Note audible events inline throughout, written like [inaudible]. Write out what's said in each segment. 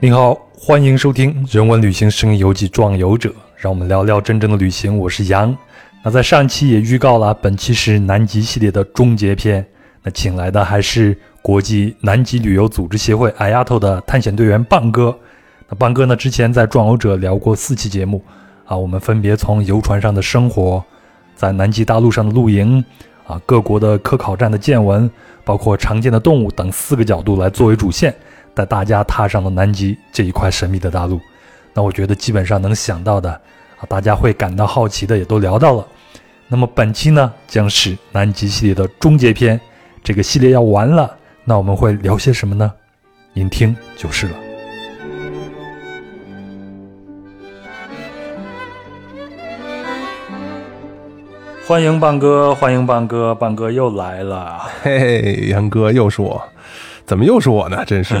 您好，欢迎收听《人文旅行声音游记·壮游者》，让我们聊聊真正的旅行。我是杨。那在上期也预告了，本期是南极系列的终结篇。那请来的还是国际南极旅游组织协会 IATO 的探险队员棒哥。那棒哥呢，之前在《壮游者》聊过四期节目啊，我们分别从游船上的生活，在南极大陆上的露营啊，各国的科考站的见闻，包括常见的动物等四个角度来作为主线。带大家踏上了南极这一块神秘的大陆，那我觉得基本上能想到的啊，大家会感到好奇的也都聊到了。那么本期呢，将是南极系列的终结篇，这个系列要完了，那我们会聊些什么呢？您听就是了。欢迎棒哥，欢迎棒哥，棒哥又来了。嘿嘿，杨哥又是我。怎么又是我呢？真是，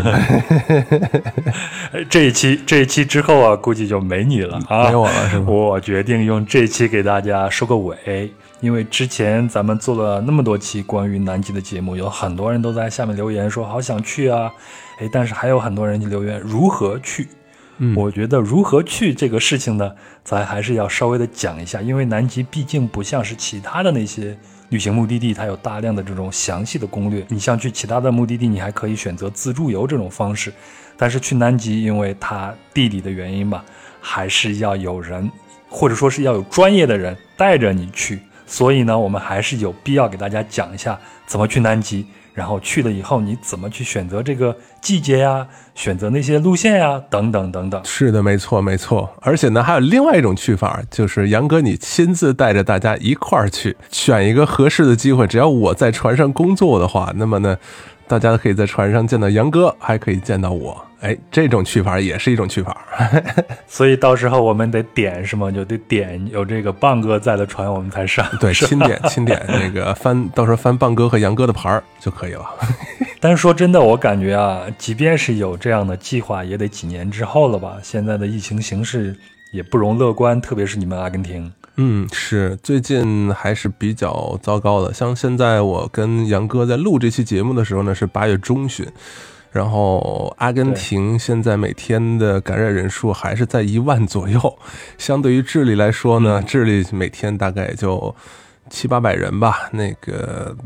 [laughs] 这一期这一期之后啊，估计就没你了啊，没我了是吗？我决定用这期给大家收个尾，因为之前咱们做了那么多期关于南极的节目，有很多人都在下面留言说好想去啊，哎，但是还有很多人留言如何去。嗯，我觉得如何去这个事情呢，咱还是要稍微的讲一下，因为南极毕竟不像是其他的那些。旅行目的地它有大量的这种详细的攻略，你像去其他的目的地，你还可以选择自助游这种方式，但是去南极，因为它地理的原因吧，还是要有人，或者说是要有专业的人带着你去，所以呢，我们还是有必要给大家讲一下怎么去南极。然后去了以后，你怎么去选择这个季节呀？选择那些路线呀？等等等等。是的，没错，没错。而且呢，还有另外一种去法，就是杨哥你亲自带着大家一块儿去，选一个合适的机会。只要我在船上工作的话，那么呢，大家可以在船上见到杨哥，还可以见到我。哎，这种去法也是一种去法，[laughs] 所以到时候我们得点是吗？就得点有这个棒哥在的船，我们才上。对，亲点亲点那个翻，到时候翻棒哥和杨哥的牌儿就可以了。[laughs] 但是说真的，我感觉啊，即便是有这样的计划，也得几年之后了吧？现在的疫情形势也不容乐观，特别是你们阿根廷。嗯，是最近还是比较糟糕的。像现在我跟杨哥在录这期节目的时候呢，是八月中旬。然后，阿根廷现在每天的感染人数还是在一万左右，[laughs] 相对于智利来说呢，智利每天大概也就七八百人吧。那个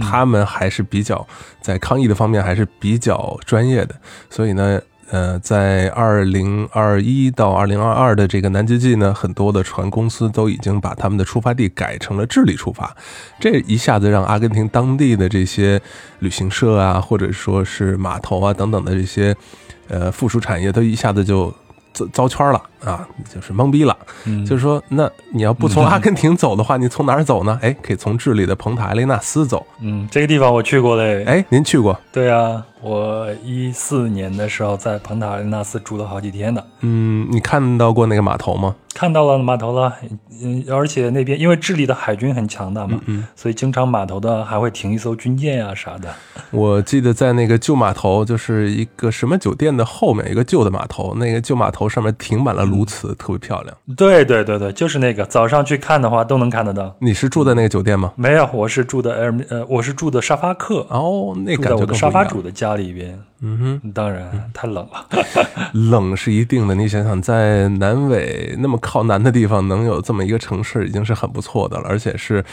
他们还是比较在抗疫的方面还是比较专业的，所以呢。呃，在二零二一到二零二二的这个南极季呢，很多的船公司都已经把他们的出发地改成了智利出发，这一下子让阿根廷当地的这些旅行社啊，或者说是码头啊等等的这些呃附属产业，都一下子就。遭遭圈了啊，就是懵逼了。嗯，就是说，那你要不从阿根廷走的话，你从哪儿走呢？哎，可以从智利的蓬塔阿雷纳斯走。嗯，这个地方我去过嘞。哎，您去过？对啊，我一四年的时候在蓬塔阿雷纳斯住了好几天呢。嗯，你看到过那个码头吗？看到了码头了，嗯，而且那边因为智利的海军很强大嘛，嗯，所以经常码头的还会停一艘军舰呀啥的。我记得在那个旧码头，就是一个什么酒店的后面，一个旧的码头，那个旧码头上面停满了鸬鹚，特别漂亮。对对对对，就是那个，早上去看的话都能看得到。你是住在那个酒店吗？没有，我是住的呃呃，我是住的沙发客。哦，那感觉沙发主的家里边。嗯哼，当然太冷了，[laughs] [laughs] 冷是一定的。你想想，在南纬那么靠南的地方，能有这么一个城市，已经是很不错的了。而且是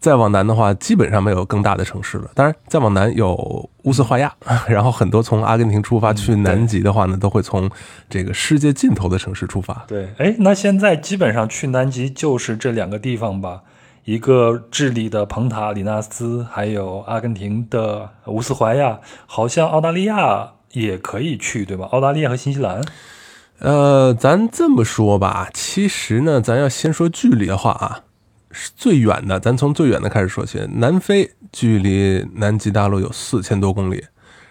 再往南的话，基本上没有更大的城市了。当然，再往南有乌斯怀亚，[laughs] 然后很多从阿根廷出发去南极的话呢，都会从这个世界尽头的城市出发。对，哎，那现在基本上去南极就是这两个地方吧。一个智利的蓬塔里纳斯，还有阿根廷的乌斯怀亚，好像澳大利亚也可以去，对吧？澳大利亚和新西兰。呃，咱这么说吧，其实呢，咱要先说距离的话啊，是最远的，咱从最远的开始说起。南非距离南极大陆有四千多公里，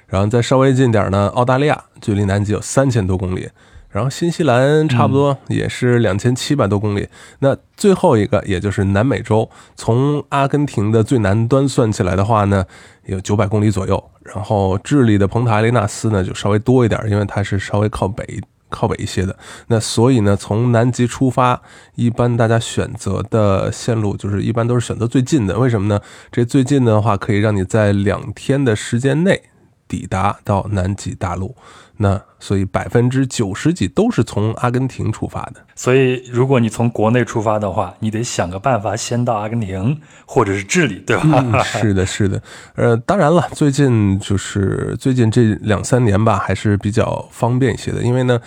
然后再稍微近点呢，澳大利亚距离南极有三千多公里。然后新西兰差不多也是两千七百多公里，那最后一个也就是南美洲，从阿根廷的最南端算起来的话呢，有九百公里左右。然后智利的蓬塔阿雷纳斯呢就稍微多一点，因为它是稍微靠北靠北一些的。那所以呢，从南极出发，一般大家选择的线路就是一般都是选择最近的。为什么呢？这最近的话可以让你在两天的时间内。抵达到南极大陆。那所以百分之九十几都是从阿根廷出发的。所以如果你从国内出发的话，你得想个办法先到阿根廷或者是智利，对吧？嗯，是的，是的。呃，当然了，最近就是最近这两三年吧，还是比较方便一些的，因为呢。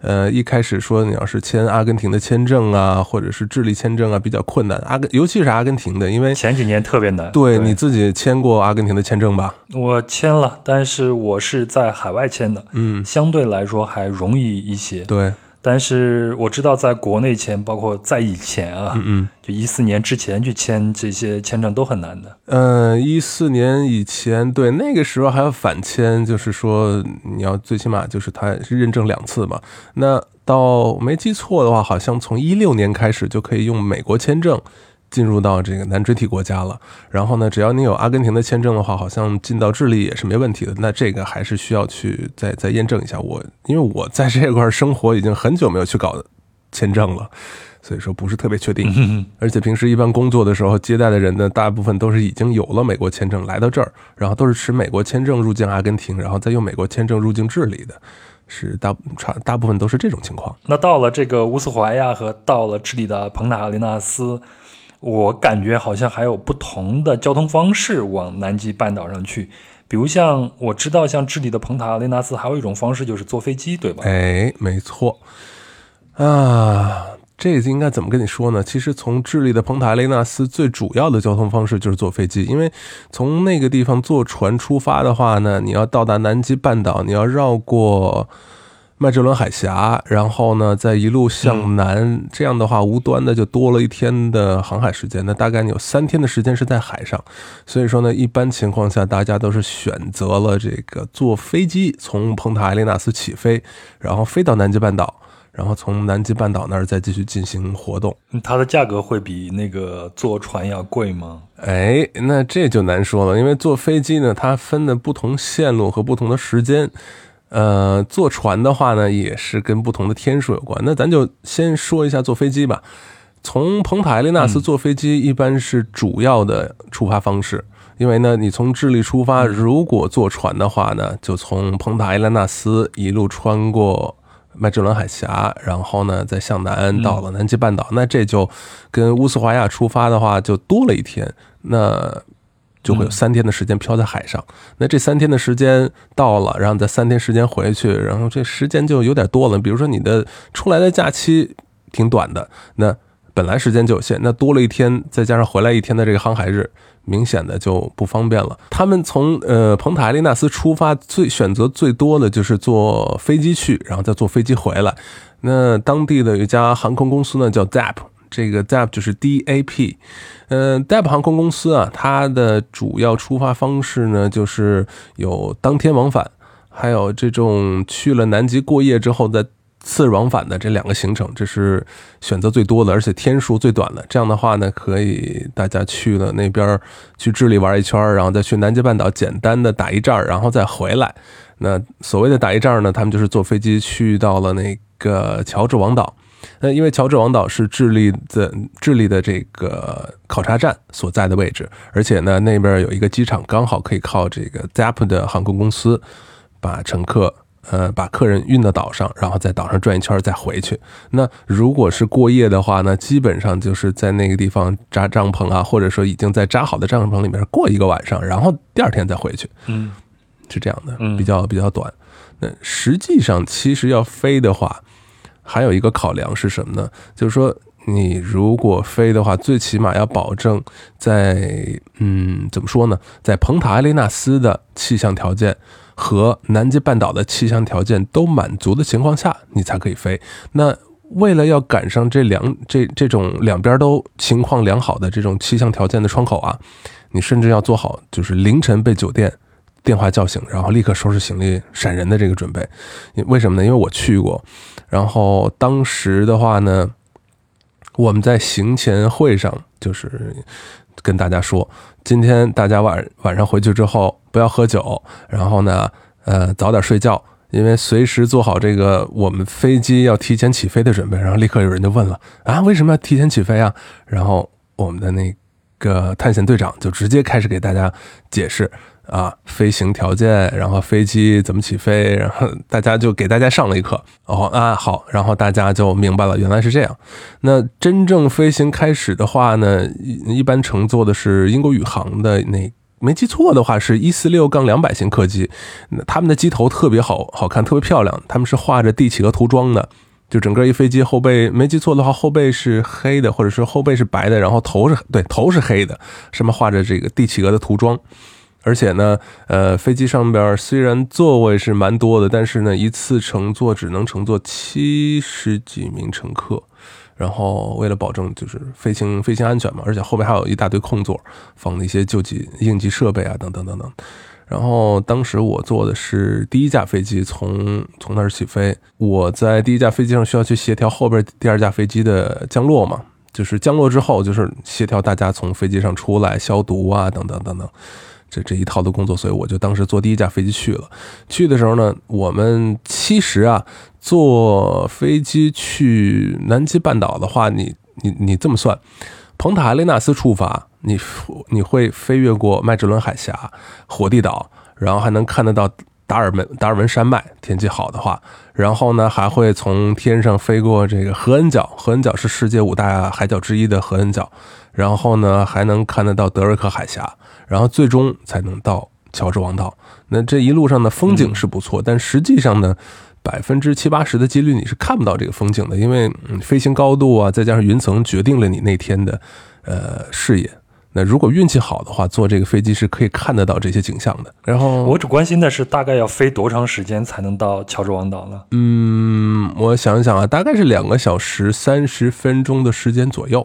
呃，一开始说你要是签阿根廷的签证啊，或者是智利签证啊，比较困难。阿根，尤其是阿根廷的，因为前几年特别难。对，你自己签过阿根廷的签证吧？我签了，但是我是在海外签的，嗯，相对来说还容易一些。对。但是我知道，在国内签，包括在以前啊，嗯嗯，就一四年之前去签这些签证都很难的。嗯，一四年以前，对那个时候还要反签，就是说你要最起码就是他是认证两次嘛。那到没记错的话，好像从一六年开始就可以用美国签证。进入到这个南锥体国家了，然后呢，只要你有阿根廷的签证的话，好像进到智利也是没问题的。那这个还是需要去再再验证一下。我因为我在这块生活已经很久没有去搞签证了，所以说不是特别确定。而且平时一般工作的时候接待的人呢，大部分都是已经有了美国签证来到这儿，然后都是持美国签证入境阿根廷，然后再用美国签证入境智利的，是大差大部分都是这种情况。那到了这个乌斯怀亚和到了智利的蓬塔阿雷纳斯。我感觉好像还有不同的交通方式往南极半岛上去，比如像我知道，像智利的蓬塔阿雷纳斯还有一种方式就是坐飞机，对吧？哎，没错。啊，这应该怎么跟你说呢？其实从智利的蓬塔阿雷纳斯最主要的交通方式就是坐飞机，因为从那个地方坐船出发的话呢，你要到达南极半岛，你要绕过。麦哲伦海峡，然后呢，再一路向南，这样的话，无端的就多了一天的航海时间。那大概你有三天的时间是在海上，所以说呢，一般情况下，大家都是选择了这个坐飞机从蓬塔埃利纳斯起飞，然后飞到南极半岛，然后从南极半岛那儿再继续进行活动。它的价格会比那个坐船要贵吗？哎，那这就难说了，因为坐飞机呢，它分的不同线路和不同的时间。呃，坐船的话呢，也是跟不同的天数有关。那咱就先说一下坐飞机吧。从蓬塔埃利纳斯坐飞机一般是主要的出发方式，因为呢，你从智利出发，如果坐船的话呢，就从蓬塔埃利纳斯一路穿过麦哲伦海峡，然后呢再向南到了南极半岛。那这就跟乌斯怀亚出发的话就多了一天。那就会有三天的时间漂在海上，那这三天的时间到了，然后再三天时间回去，然后这时间就有点多了。比如说你的出来的假期挺短的，那本来时间就有限，那多了一天，再加上回来一天的这个航海日，明显的就不方便了。他们从呃蓬塔埃利纳斯出发，最选择最多的就是坐飞机去，然后再坐飞机回来。那当地的一家航空公司呢，叫 ZAP。这个 DAP 就是 DAP，嗯，DAP 航空公司啊，它的主要出发方式呢，就是有当天往返，还有这种去了南极过夜之后的次日往返的这两个行程，这是选择最多的，而且天数最短的。这样的话呢，可以大家去了那边去智利玩一圈，然后再去南极半岛简单的打一站，然后再回来。那所谓的打一站呢，他们就是坐飞机去到了那个乔治王岛。那因为乔治王岛是智利的智利的这个考察站所在的位置，而且呢那边有一个机场，刚好可以靠这个 ZAP 的航空公司把乘客呃把客人运到岛上，然后在岛上转一圈再回去。那如果是过夜的话呢，基本上就是在那个地方扎帐篷啊，或者说已经在扎好的帐篷里面过一个晚上，然后第二天再回去。嗯，是这样的，比较比较短。那实际上其实要飞的话。还有一个考量是什么呢？就是说，你如果飞的话，最起码要保证在嗯，怎么说呢，在蓬塔埃利纳斯的气象条件和南极半岛的气象条件都满足的情况下，你才可以飞。那为了要赶上这两这这种两边都情况良好的这种气象条件的窗口啊，你甚至要做好就是凌晨被酒店。电话叫醒，然后立刻收拾行李闪人的这个准备，为什么呢？因为我去过，然后当时的话呢，我们在行前会上就是跟大家说，今天大家晚晚上回去之后不要喝酒，然后呢，呃，早点睡觉，因为随时做好这个我们飞机要提前起飞的准备。然后立刻有人就问了啊，为什么要提前起飞啊？然后我们的那个探险队长就直接开始给大家解释。啊，飞行条件，然后飞机怎么起飞，然后大家就给大家上了一课。哦啊，好，然后大家就明白了，原来是这样。那真正飞行开始的话呢，一般乘坐的是英国宇航的那，没记错的话是一四六杠两百型客机，那他们的机头特别好好看，特别漂亮，他们是画着帝企鹅涂装的。就整个一飞机后背没记错的话，后背是黑的，或者是后背是白的，然后头是对头是黑的，上面画着这个帝企鹅的涂装。而且呢，呃，飞机上边虽然座位是蛮多的，但是呢，一次乘坐只能乘坐七十几名乘客。然后为了保证就是飞行飞行安全嘛，而且后边还有一大堆空座，放那些救急应急设备啊，等等等等。然后当时我坐的是第一架飞机，从从那儿起飞。我在第一架飞机上需要去协调后边第二架飞机的降落嘛，就是降落之后就是协调大家从飞机上出来消毒啊，等等等等。这这一套的工作，所以我就当时坐第一架飞机去了。去的时候呢，我们其实啊，坐飞机去南极半岛的话，你你你这么算，蓬塔雷纳斯出发，你你会飞越过麦哲伦海峡、火地岛，然后还能看得到达尔文达尔文山脉，天气好的话，然后呢还会从天上飞过这个合恩角，合恩角是世界五大海角之一的合恩角，然后呢还能看得到德瑞克海峡。然后最终才能到乔治王岛。那这一路上的风景是不错，但实际上呢，百分之七八十的几率你是看不到这个风景的，因为飞行高度啊，再加上云层决定了你那天的呃视野。那如果运气好的话，坐这个飞机是可以看得到这些景象的。然后我只关心的是，大概要飞多长时间才能到乔治王岛呢？嗯，我想想啊，大概是两个小时三十分钟的时间左右。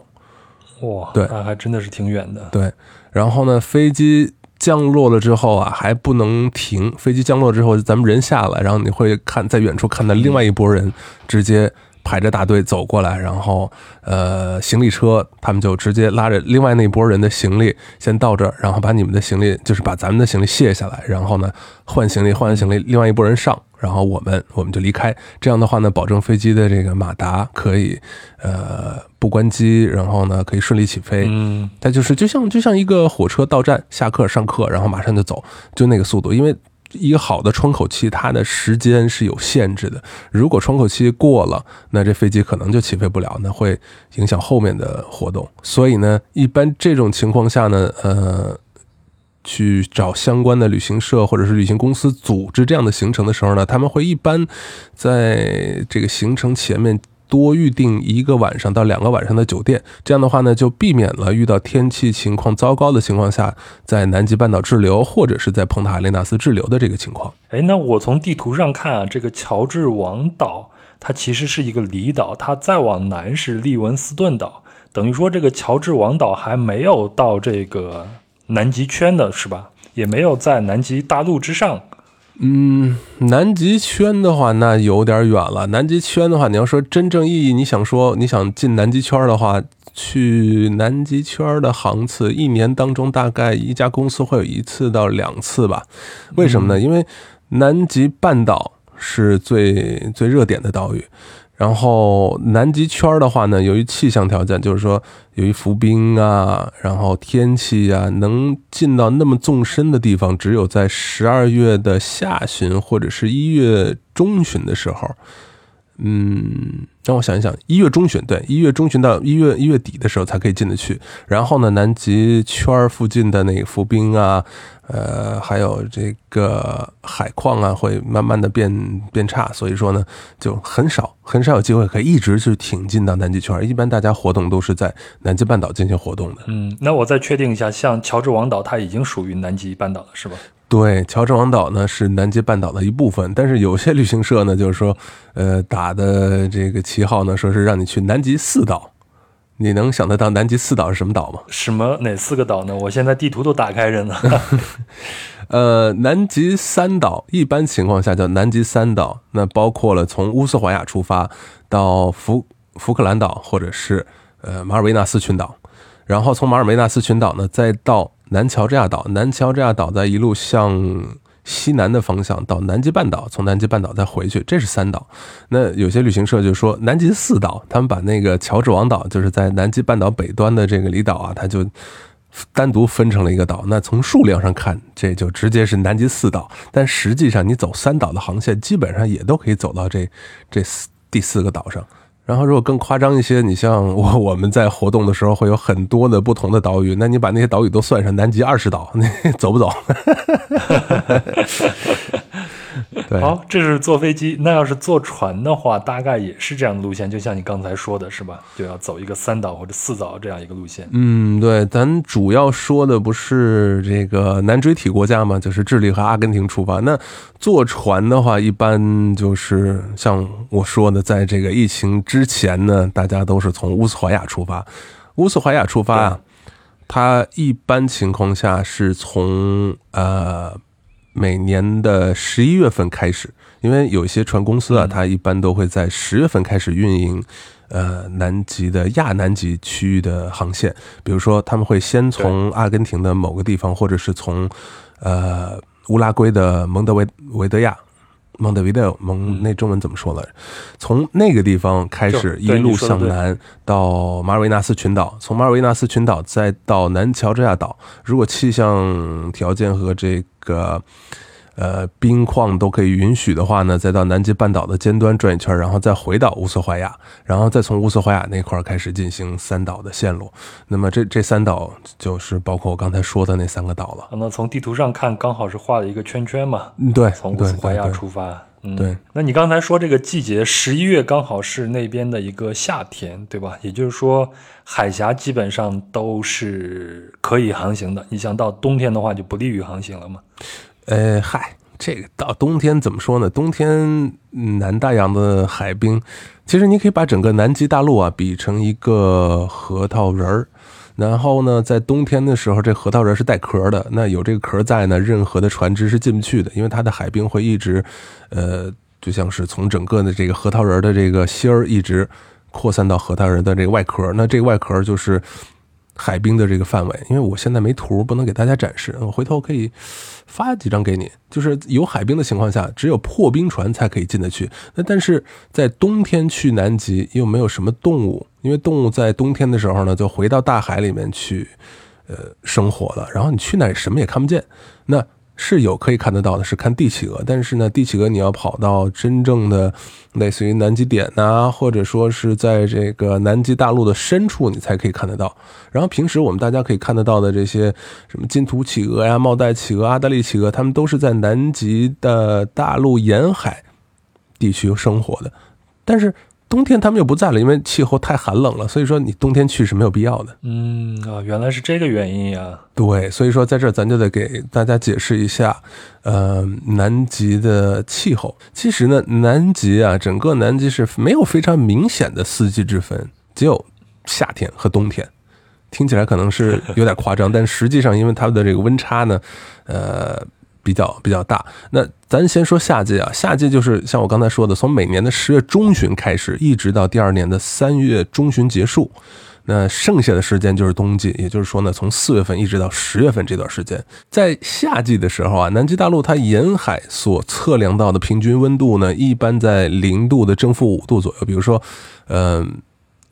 哇，对，那还真的是挺远的。对。然后呢，飞机降落了之后啊，还不能停。飞机降落之后，咱们人下来，然后你会看在远处看到另外一拨人直接排着大队走过来，然后呃，行李车他们就直接拉着另外那拨人的行李先到这儿，然后把你们的行李就是把咱们的行李卸下来，然后呢换行李，换完行李，另外一拨人上。然后我们我们就离开，这样的话呢，保证飞机的这个马达可以，呃，不关机，然后呢可以顺利起飞。嗯，它就是就像就像一个火车到站下课上课，然后马上就走，就那个速度。因为一个好的窗口期，它的时间是有限制的，如果窗口期过了，那这飞机可能就起飞不了，那会影响后面的活动。所以呢，一般这种情况下呢，呃。去找相关的旅行社或者是旅行公司组织这样的行程的时候呢，他们会一般在这个行程前面多预定一个晚上到两个晚上的酒店。这样的话呢，就避免了遇到天气情况糟糕的情况下，在南极半岛滞留或者是在蓬塔阿雷纳斯滞留的这个情况。哎，那我从地图上看啊，这个乔治王岛它其实是一个离岛，它再往南是利文斯顿岛，等于说这个乔治王岛还没有到这个。南极圈的是吧？也没有在南极大陆之上。嗯，南极圈的话，那有点远了。南极圈的话，你要说真正意义，你想说你想进南极圈的话，去南极圈的航次，一年当中大概一家公司会有一次到两次吧。为什么呢？因为南极半岛是最最热点的岛屿。然后南极圈的话呢，由于气象条件，就是说由于浮冰啊，然后天气啊，能进到那么纵深的地方，只有在十二月的下旬或者是一月中旬的时候。嗯，让我想一想，一月中旬，对，一月中旬到一月一月底的时候才可以进得去。然后呢，南极圈附近的那个浮冰啊，呃，还有这个海况啊，会慢慢的变变差，所以说呢，就很少很少有机会可以一直去挺进到南极圈。一般大家活动都是在南极半岛进行活动的。嗯，那我再确定一下，像乔治王岛，它已经属于南极半岛了，是吧？对，乔治王岛呢是南极半岛的一部分，但是有些旅行社呢，就是说，呃，打的这个旗号呢，说是让你去南极四岛。你能想得到南极四岛是什么岛吗？什么哪四个岛呢？我现在地图都打开着呢。[laughs] [laughs] 呃，南极三岛一般情况下叫南极三岛，那包括了从乌斯怀亚出发到福福克兰岛，或者是呃马尔维纳斯群岛，然后从马尔维纳斯群岛呢再到。南乔治亚岛，南乔治亚岛在一路向西南的方向到南极半岛，从南极半岛再回去，这是三岛。那有些旅行社就说南极四岛，他们把那个乔治王岛，就是在南极半岛北端的这个离岛啊，他就单独分成了一个岛。那从数量上看，这就直接是南极四岛。但实际上，你走三岛的航线，基本上也都可以走到这这四第四个岛上。然后，如果更夸张一些，你像我我们在活动的时候，会有很多的不同的岛屿。那你把那些岛屿都算上，南极二十岛，你走不走？[laughs] [laughs] 好，这是坐飞机。那要是坐船的话，大概也是这样的路线，就像你刚才说的，是吧？就要走一个三岛或者四岛这样一个路线。嗯，对，咱主要说的不是这个南锥体国家嘛，就是智利和阿根廷出发。那坐船的话，一般就是像我说的，在这个疫情之前呢，大家都是从乌斯怀亚出发。乌斯怀亚出发啊，它一般情况下是从呃。每年的十一月份开始，因为有一些船公司啊，它一般都会在十月份开始运营，呃，南极的亚南极区域的航线。比如说，他们会先从阿根廷的某个地方，或者是从呃乌拉圭的蒙德维维德亚。蒙德维德蒙那中文怎么说了？从那个地方开始一路向南到马尔维纳斯群岛，从马尔维纳斯群岛再到南乔治亚岛。如果气象条件和这个呃冰况都可以允许的话呢，再到南极半岛的尖端转一圈，然后再回到乌斯怀亚，然后再从乌斯怀亚那块开始进行三岛的线路。那么这这三岛就是包括我刚才说的那三个岛了。那从地图上看，刚好是画了一个圈圈嘛？对，从乌斯怀亚出发。嗯对，那你刚才说这个季节，十一月刚好是那边的一个夏天，对吧？也就是说，海峡基本上都是可以航行的。你想到冬天的话，就不利于航行了吗？呃，嗨，这个到冬天怎么说呢？冬天南大洋的海冰，其实你可以把整个南极大陆啊比成一个核桃仁儿。然后呢，在冬天的时候，这核桃仁是带壳的。那有这个壳在呢，任何的船只是进不去的，因为它的海冰会一直，呃，就像是从整个的这个核桃仁的这个芯儿一直扩散到核桃仁的这个外壳。那这个外壳就是。海冰的这个范围，因为我现在没图，不能给大家展示。我回头可以发几张给你。就是有海冰的情况下，只有破冰船才可以进得去。那但是在冬天去南极又没有什么动物，因为动物在冬天的时候呢，就回到大海里面去，呃，生活了。然后你去那什么也看不见。那。是有可以看得到的，是看帝企鹅，但是呢，帝企鹅你要跑到真正的类似于南极点呐，或者说是在这个南极大陆的深处，你才可以看得到。然后平时我们大家可以看得到的这些什么金图企鹅呀、帽带企鹅、阿德利企鹅，它们都是在南极的大陆沿海地区生活的，但是。冬天他们又不在了，因为气候太寒冷了，所以说你冬天去是没有必要的。嗯啊，原来是这个原因呀。对，所以说在这儿咱就得给大家解释一下，呃，南极的气候。其实呢，南极啊，整个南极是没有非常明显的四季之分，只有夏天和冬天。听起来可能是有点夸张，但实际上因为它的这个温差呢，呃。比较比较大，那咱先说夏季啊，夏季就是像我刚才说的，从每年的十月中旬开始，一直到第二年的三月中旬结束，那剩下的时间就是冬季，也就是说呢，从四月份一直到十月份这段时间，在夏季的时候啊，南极大陆它沿海所测量到的平均温度呢，一般在零度的正负五度左右。比如说，嗯，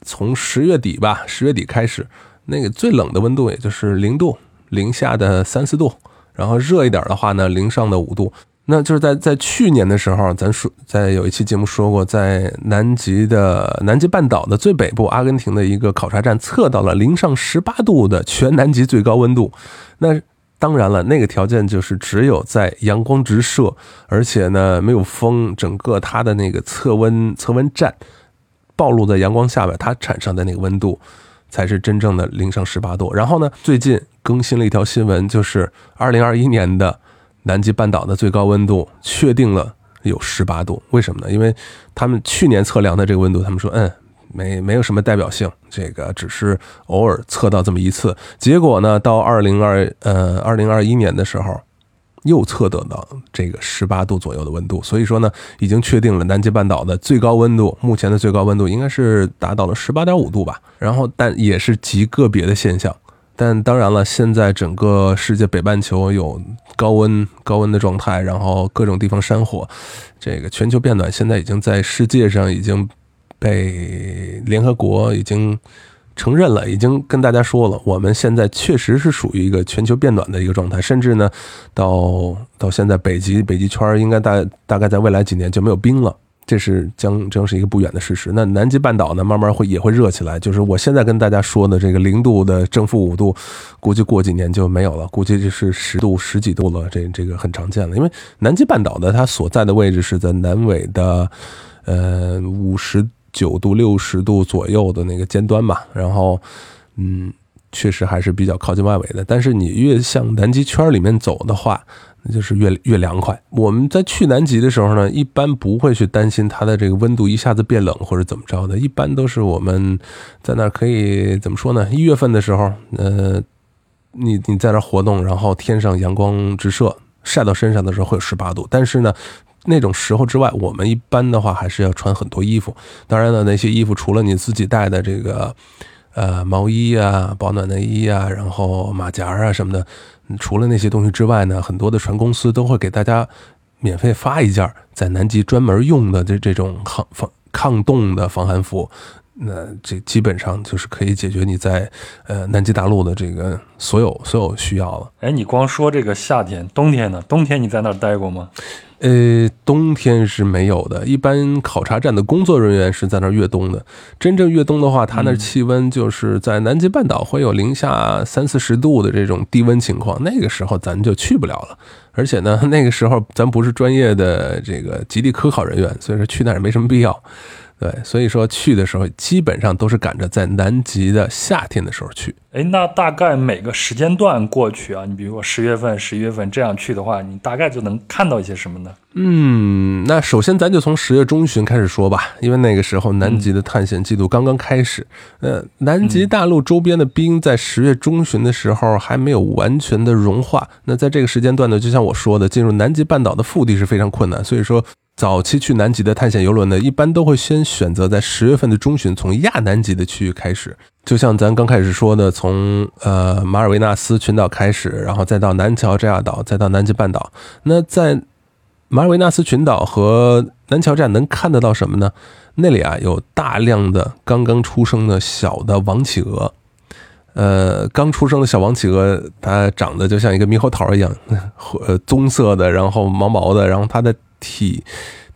从十月底吧，十月底开始，那个最冷的温度也就是零度，零下的三四度。然后热一点的话呢，零上的五度，那就是在在去年的时候，咱说在有一期节目说过，在南极的南极半岛的最北部，阿根廷的一个考察站测到了零上十八度的全南极最高温度。那当然了，那个条件就是只有在阳光直射，而且呢没有风，整个它的那个测温测温站暴露在阳光下边，它产生的那个温度。才是真正的零上十八度。然后呢，最近更新了一条新闻，就是二零二一年的南极半岛的最高温度确定了有十八度。为什么呢？因为他们去年测量的这个温度，他们说，嗯，没没有什么代表性，这个只是偶尔测到这么一次。结果呢，到二零二呃二零二一年的时候。右侧得到这个十八度左右的温度，所以说呢，已经确定了南极半岛的最高温度，目前的最高温度应该是达到了十八点五度吧。然后，但也是极个别的现象。但当然了，现在整个世界北半球有高温高温的状态，然后各种地方山火，这个全球变暖现在已经在世界上已经被联合国已经。承认了，已经跟大家说了，我们现在确实是属于一个全球变暖的一个状态，甚至呢，到到现在北极北极圈应该大大概在未来几年就没有冰了。这是将将是一个不远的事实。那南极半岛呢，慢慢会也会热起来。就是我现在跟大家说的这个零度的正负五度，估计过几年就没有了，估计就是十度十几度了。这这个很常见了。因为南极半岛的它所在的位置是在南纬的呃五十九度六十度左右的那个尖端嘛。然后嗯，确实还是比较靠近外围的。但是你越向南极圈里面走的话，那就是越越凉快。我们在去南极的时候呢，一般不会去担心它的这个温度一下子变冷或者怎么着的。一般都是我们在那儿可以怎么说呢？一月份的时候，呃，你你在那活动，然后天上阳光直射，晒到身上的时候会有十八度。但是呢，那种时候之外，我们一般的话还是要穿很多衣服。当然了，那些衣服除了你自己带的这个呃毛衣啊、保暖内衣啊，然后马甲啊什么的。除了那些东西之外呢，很多的船公司都会给大家免费发一件在南极专门用的这这种抗防抗冻的防寒服。那这基本上就是可以解决你在呃南极大陆的这个所有所有需要了。哎，你光说这个夏天，冬天呢？冬天你在那儿待过吗？呃，冬天是没有的。一般考察站的工作人员是在那儿越冬的。真正越冬的话，它那气温就是在南极半岛会有零下三四十度的这种低温情况。那个时候咱就去不了了。而且呢，[laughs] 那个时候咱不是专业的这个极地科考人员，所以说去那儿也没什么必要。对，所以说去的时候基本上都是赶着在南极的夏天的时候去。哎，那大概每个时间段过去啊，你比如说十月份、十一月份这样去的话，你大概就能看到一些什么呢？嗯，那首先咱就从十月中旬开始说吧，因为那个时候南极的探险季度刚刚开始。呃，南极大陆周边的冰在十月中旬的时候还没有完全的融化。那在这个时间段呢，就像我说的，进入南极半岛的腹地是非常困难，所以说。早期去南极的探险游轮呢，一般都会先选择在十月份的中旬，从亚南极的区域开始。就像咱刚开始说的，从呃马尔维纳斯群岛开始，然后再到南乔治亚岛，再到南极半岛。那在马尔维纳斯群岛和南乔治亚能看得到什么呢？那里啊有大量的刚刚出生的小的王企鹅。呃，刚出生的小王企鹅，它长得就像一个猕猴桃一样，[laughs] 呃，棕色的，然后毛毛的，然后它的。体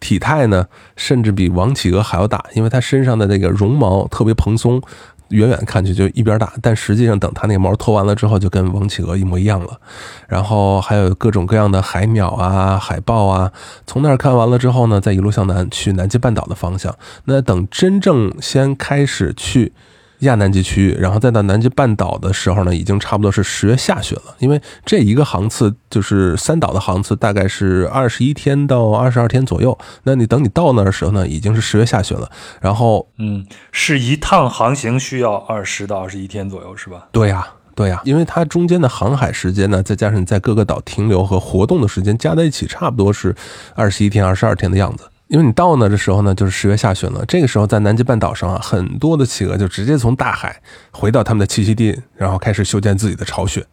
体态呢，甚至比王企鹅还要大，因为它身上的那个绒毛特别蓬松，远远看去就一边大，但实际上等它那个毛脱完了之后，就跟王企鹅一模一样了。然后还有各种各样的海鸟啊、海豹啊，从那儿看完了之后呢，再一路向南去南极半岛的方向。那等真正先开始去。亚南极区域，然后再到南极半岛的时候呢，已经差不多是十月下旬了。因为这一个航次就是三岛的航次，大概是二十一天到二十二天左右。那你等你到那儿的时候呢，已经是十月下旬了。然后，嗯，是一趟航行需要二十到二十一天左右，是吧？对呀，对呀，因为它中间的航海时间呢，再加上你在各个岛停留和活动的时间加在一起，差不多是二十一天、二十二天的样子。因为你到那的时候呢，就是十月下旬了。这个时候，在南极半岛上啊，很多的企鹅就直接从大海回到他们的栖息地，然后开始修建自己的巢穴。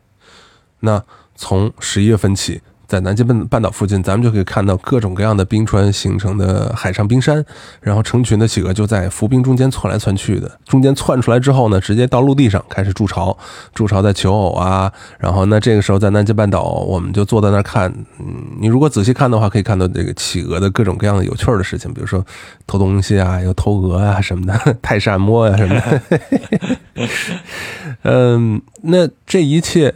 那从十一月份起。在南极半半岛附近，咱们就可以看到各种各样的冰川形成的海上冰山，然后成群的企鹅就在浮冰中间窜来窜去的。中间窜出来之后呢，直接到陆地上开始筑巢，筑巢在求偶啊。然后那这个时候在南极半岛，我们就坐在那儿看。嗯，你如果仔细看的话，可以看到这个企鹅的各种各样的有趣的事情，比如说偷东西啊，又偷鹅啊什么的，泰式按摩呀什么的。[laughs] 嗯，那这一切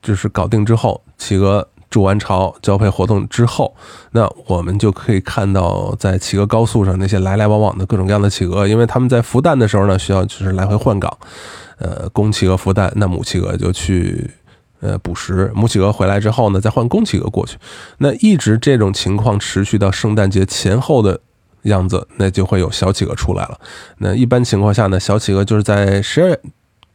就是搞定之后，企鹅。筑完巢、交配活动之后，那我们就可以看到，在企鹅高速上那些来来往往的各种各样的企鹅，因为他们在孵蛋的时候呢，需要就是来回换岗。呃，公企鹅孵蛋，那母企鹅就去呃捕食，母企鹅回来之后呢，再换公企鹅过去。那一直这种情况持续到圣诞节前后的样子，那就会有小企鹅出来了。那一般情况下呢，小企鹅就是在十二月，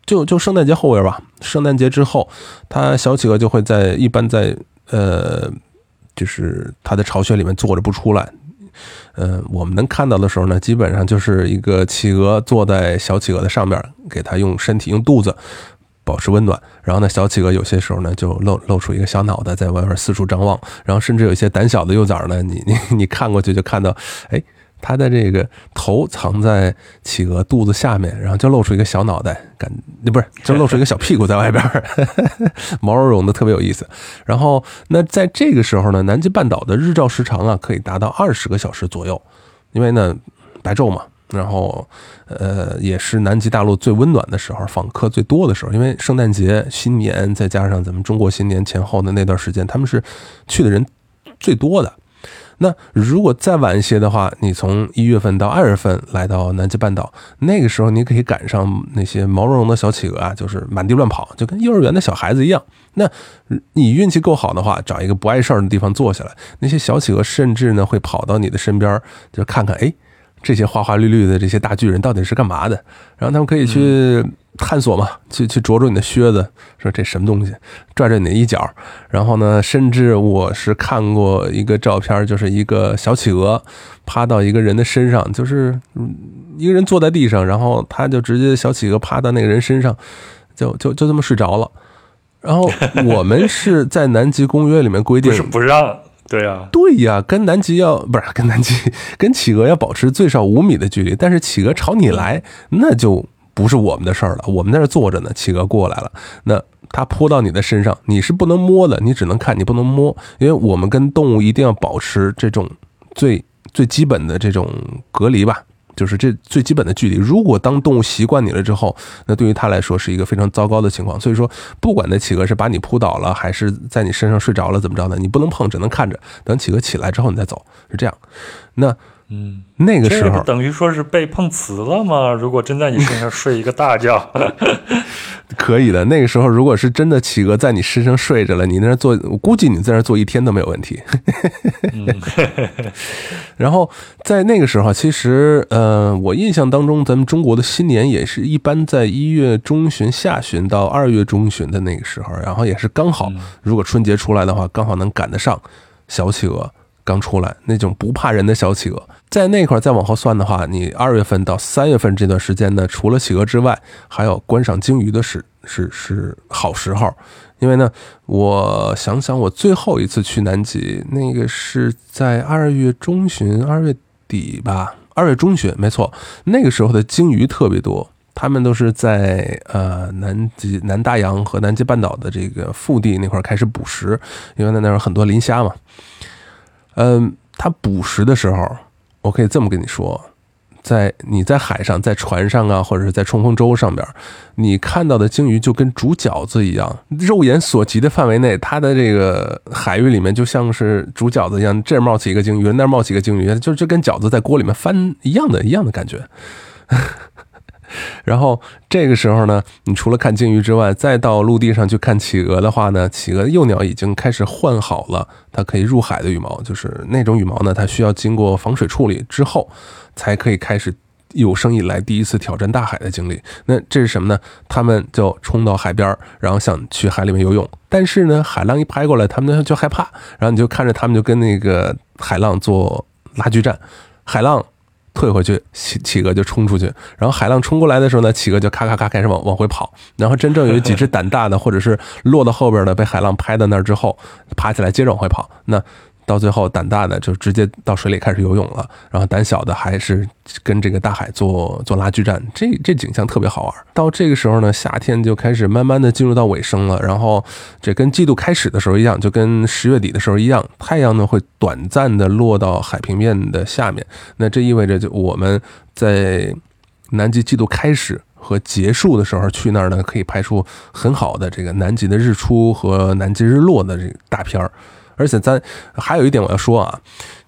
就就圣诞节后边吧。圣诞节之后，它小企鹅就会在一般在。呃，就是它在巢穴里面坐着不出来。嗯，我们能看到的时候呢，基本上就是一个企鹅坐在小企鹅的上面，给它用身体用肚子保持温暖。然后呢，小企鹅有些时候呢就露露出一个小脑袋在外面四处张望。然后甚至有一些胆小的幼崽呢，你 [laughs] 你你看过去就看到，哎，他的这个头藏在企鹅肚子下面，然后就露出一个小脑袋，感不是就露出一个小屁股在外边，[laughs] 毛茸茸的，特别有意思。然后那在这个时候呢，南极半岛的日照时长啊可以达到二十个小时左右，因为呢白昼嘛。然后，呃，也是南极大陆最温暖的时候，访客最多的时候。因为圣诞节、新年，再加上咱们中国新年前后的那段时间，他们是去的人最多的。那如果再晚一些的话，你从一月份到二月份来到南极半岛，那个时候你可以赶上那些毛茸茸的小企鹅啊，就是满地乱跑，就跟幼儿园的小孩子一样。那你运气够好的话，找一个不碍事儿的地方坐下来，那些小企鹅甚至呢会跑到你的身边，就看看，哎。这些花花绿绿的这些大巨人到底是干嘛的？然后他们可以去探索嘛，去去啄啄你的靴子，说这什么东西，拽拽你的衣角。然后呢，甚至我是看过一个照片，就是一个小企鹅趴到一个人的身上，就是一个人坐在地上，然后他就直接小企鹅趴到那个人身上，就就就这么睡着了。然后我们是在南极公约里面规定是不让。对呀，对呀，跟南极要不是跟南极，[laughs] 跟企鹅要保持最少五米的距离。但是企鹅朝你来，那就不是我们的事儿了。我们在这坐着呢，企鹅过来了，那它扑到你的身上，你是不能摸的，你只能看，你不能摸，因为我们跟动物一定要保持这种最最基本的这种隔离吧。就是这最基本的距离。如果当动物习惯你了之后，那对于它来说是一个非常糟糕的情况。所以说，不管那企鹅是把你扑倒了，还是在你身上睡着了，怎么着呢？你不能碰，只能看着。等企鹅起来之后，你再走，是这样。那。嗯，那个时候等于说是被碰瓷了吗？如果真在你身上睡一个大觉，[laughs] 可以的。那个时候，如果是真的企鹅在你身上睡着了，你那坐，我估计你在那坐一天都没有问题。[laughs] 然后在那个时候，其实，呃，我印象当中，咱们中国的新年也是一般在一月中旬、下旬到二月中旬的那个时候，然后也是刚好，如果春节出来的话，刚好能赶得上小企鹅。刚出来那种不怕人的小企鹅，在那块儿再往后算的话，你二月份到三月份这段时间呢，除了企鹅之外，还有观赏鲸鱼的是是是好时候。因为呢，我想想，我最后一次去南极，那个是在二月中旬、二月底吧，二月中旬，没错，那个时候的鲸鱼特别多，他们都是在呃南极、南大洋和南极半岛的这个腹地那块开始捕食，因为那那儿很多磷虾嘛。嗯，它捕食的时候，我可以这么跟你说，在你在海上，在船上啊，或者是在冲锋舟上边，你看到的鲸鱼就跟煮饺子一样，肉眼所及的范围内，它的这个海域里面就像是煮饺子一样，这儿冒起一个鲸鱼，那儿冒起一个鲸鱼，就就跟饺子在锅里面翻一样的一样的感觉。然后这个时候呢，你除了看鲸鱼之外，再到陆地上去看企鹅的话呢，企鹅的幼鸟已经开始换好了，它可以入海的羽毛，就是那种羽毛呢，它需要经过防水处理之后，才可以开始有生以来第一次挑战大海的经历。那这是什么呢？他们就冲到海边，然后想去海里面游泳，但是呢，海浪一拍过来，他们就害怕，然后你就看着他们就跟那个海浪做拉锯战，海浪。退回去，企企鹅就冲出去，然后海浪冲过来的时候呢，企鹅就咔咔咔开始往往回跑，然后真正有几只胆大的，或者是落到后边的，被海浪拍到那儿之后，爬起来接着往回跑，那。到最后，胆大的就直接到水里开始游泳了，然后胆小的还是跟这个大海做做拉锯战，这这景象特别好玩。到这个时候呢，夏天就开始慢慢的进入到尾声了，然后这跟季度开始的时候一样，就跟十月底的时候一样，太阳呢会短暂的落到海平面的下面，那这意味着就我们在南极季度开始和结束的时候去那儿呢，可以拍出很好的这个南极的日出和南极日落的这个大片儿。而且咱还有一点我要说啊，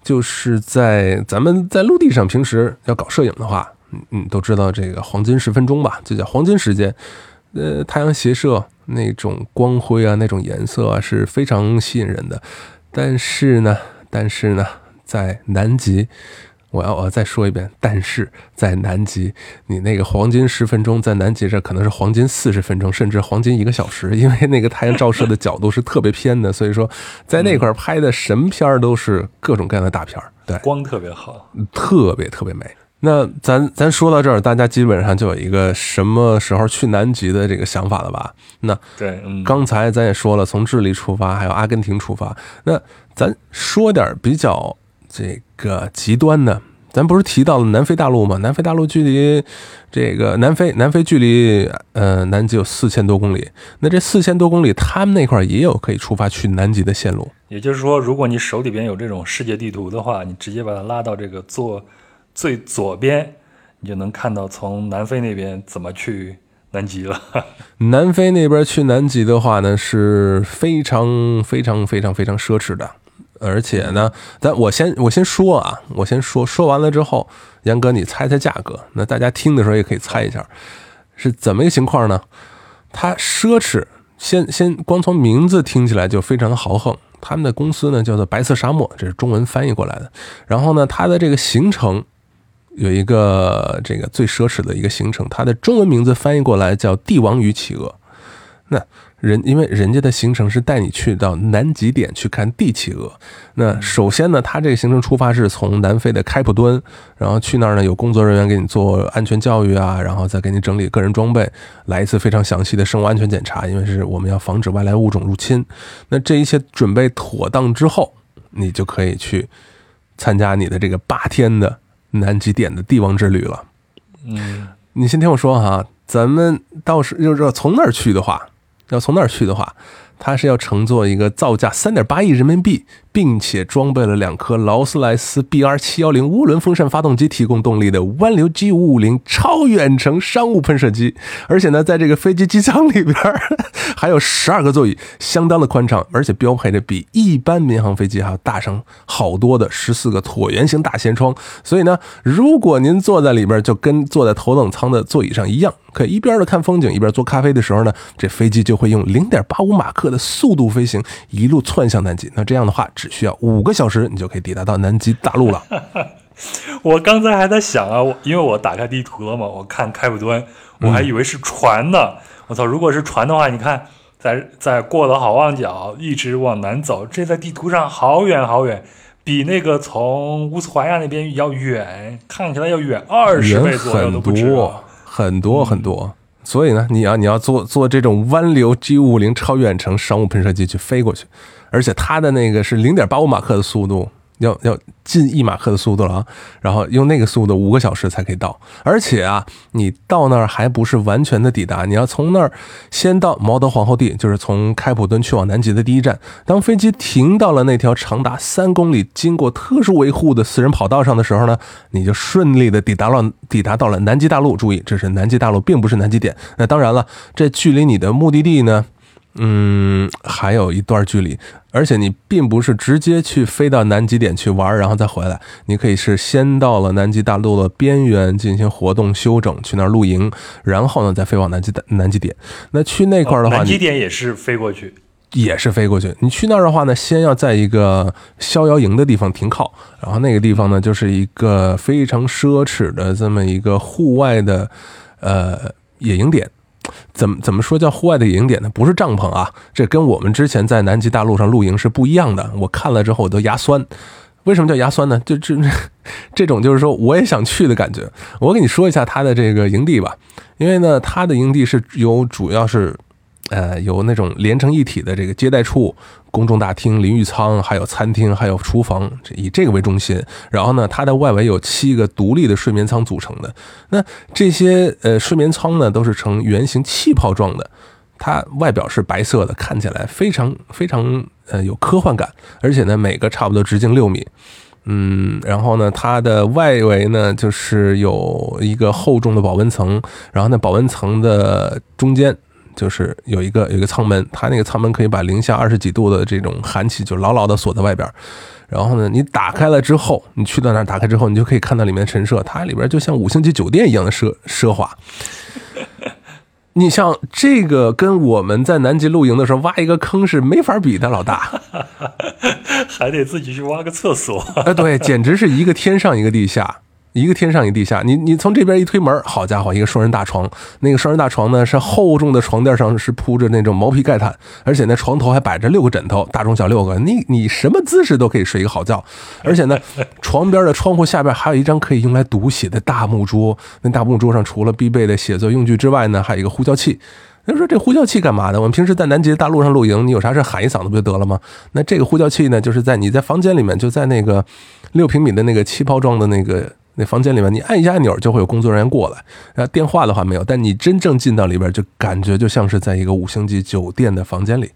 就是在咱们在陆地上平时要搞摄影的话，嗯嗯，都知道这个黄金十分钟吧，就叫黄金时间。呃，太阳斜射那种光辉啊，那种颜色啊，是非常吸引人的。但是呢，但是呢，在南极。我要我再说一遍，但是在南极，你那个黄金十分钟，在南极这可能是黄金四十分钟，甚至黄金一个小时，因为那个太阳照射的角度是特别偏的，所以说在那块拍的神片儿都是各种各样的大片儿，对，光特别好，特别特别美。那咱咱说到这儿，大家基本上就有一个什么时候去南极的这个想法了吧？那对，刚才咱也说了，从智利出发，还有阿根廷出发，那咱说点比较。这个极端呢，咱不是提到了南非大陆吗？南非大陆距离这个南非，南非距离呃南极有四千多公里。那这四千多公里，他们那块也有可以出发去南极的线路。也就是说，如果你手里边有这种世界地图的话，你直接把它拉到这个坐最左边，你就能看到从南非那边怎么去南极了。[laughs] 南非那边去南极的话呢，是非常非常非常非常奢侈的。而且呢，但我先我先说啊，我先说说完了之后，杨哥你猜猜价格。那大家听的时候也可以猜一下，是怎么一个情况呢？它奢侈，先先光从名字听起来就非常的豪横。他们的公司呢叫做白色沙漠，这是中文翻译过来的。然后呢，它的这个行程有一个这个最奢侈的一个行程，它的中文名字翻译过来叫帝王与企鹅。那。人因为人家的行程是带你去到南极点去看帝企鹅，那首先呢，他这个行程出发是从南非的开普敦，然后去那儿呢有工作人员给你做安全教育啊，然后再给你整理个人装备，来一次非常详细的生物安全检查，因为是我们要防止外来物种入侵。那这一切准备妥当之后，你就可以去参加你的这个八天的南极点的帝王之旅了。嗯，你先听我说哈，咱们到时就是从那儿去的话。要从那儿去的话，他是要乘坐一个造价三点八亿人民币。并且装备了两颗劳斯莱斯 BR 七幺零涡轮风扇发动机提供动力的湾流 G 五五零超远程商务喷射机，而且呢，在这个飞机机舱里边还有十二个座椅，相当的宽敞，而且标配着比一般民航飞机还要大上好多的十四个椭圆形大舷窗。所以呢，如果您坐在里边，就跟坐在头等舱的座椅上一样，可以一边的看风景，一边做咖啡的时候呢，这飞机就会用零点八五马克的速度飞行，一路窜向南极。那这样的话。只需要五个小时，你就可以抵达到南极大陆了。[laughs] 我刚才还在想啊，我因为我打开地图了嘛，我看开普敦，我还以为是船呢。我操，如果是船的话，你看，在在过了好望角，一直往南走，这在地图上好远好远，比那个从乌斯怀亚那边要远，看起来要远二十倍左右都不止，很多很多。所以呢，你要你要坐坐这种湾流 G 五零超远程商务喷射机去飞过去。而且它的那个是零点八五马克的速度，要要近一马克的速度了啊！然后用那个速度五个小时才可以到。而且啊，你到那儿还不是完全的抵达，你要从那儿先到毛德皇后地，就是从开普敦去往南极的第一站。当飞机停到了那条长达三公里、经过特殊维护的私人跑道上的时候呢，你就顺利的抵达了，抵达到了南极大陆。注意，这是南极大陆，并不是南极点。那当然了，这距离你的目的地呢？嗯，还有一段距离，而且你并不是直接去飞到南极点去玩，然后再回来。你可以是先到了南极大陆的边缘进行活动休整，去那儿露营，然后呢再飞往南极的南极点。那去那块的话，南极点也是飞过去，也是飞过去。你去那儿的话呢，先要在一个逍遥营的地方停靠，然后那个地方呢就是一个非常奢侈的这么一个户外的呃野营点。怎么怎么说叫户外的野营点呢？不是帐篷啊，这跟我们之前在南极大陆上露营是不一样的。我看了之后我都牙酸，为什么叫牙酸呢？就这 [laughs] 这种就是说我也想去的感觉。我给你说一下它的这个营地吧，因为呢，它的营地是由主要是。呃，有那种连成一体的这个接待处、公众大厅、淋浴舱，还有餐厅，还有厨房，以这个为中心。然后呢，它的外围有七个独立的睡眠舱组成的。那这些呃睡眠舱呢，都是呈圆形气泡状的，它外表是白色的，看起来非常非常呃有科幻感。而且呢，每个差不多直径六米，嗯，然后呢，它的外围呢就是有一个厚重的保温层，然后呢，保温层的中间。就是有一个有一个舱门，它那个舱门可以把零下二十几度的这种寒气就牢牢的锁在外边。然后呢，你打开了之后，你去到那儿打开之后，你就可以看到里面陈设，它里边就像五星级酒店一样的奢奢华。你像这个跟我们在南极露营的时候挖一个坑是没法比的，老大，[laughs] 还得自己去挖个厕所。哎，对，简直是一个天上一个地下。一个天上一个地下，你你从这边一推门，好家伙，一个双人大床。那个双人大床呢，是厚重的床垫上是铺着那种毛皮盖毯，而且那床头还摆着六个枕头，大中小六个，你你什么姿势都可以睡一个好觉。而且呢，床边的窗户下边还有一张可以用来读写的大木桌，那大木桌上除了必备的写作用具之外呢，还有一个呼叫器。人说这呼叫器干嘛的？我们平时在南极大陆上露营，你有啥事喊一嗓子不就得了吗？那这个呼叫器呢，就是在你在房间里面，就在那个六平米的那个气泡状的那个。那房间里面，你按一下按钮就会有工作人员过来。然后电话的话没有，但你真正进到里边，就感觉就像是在一个五星级酒店的房间里。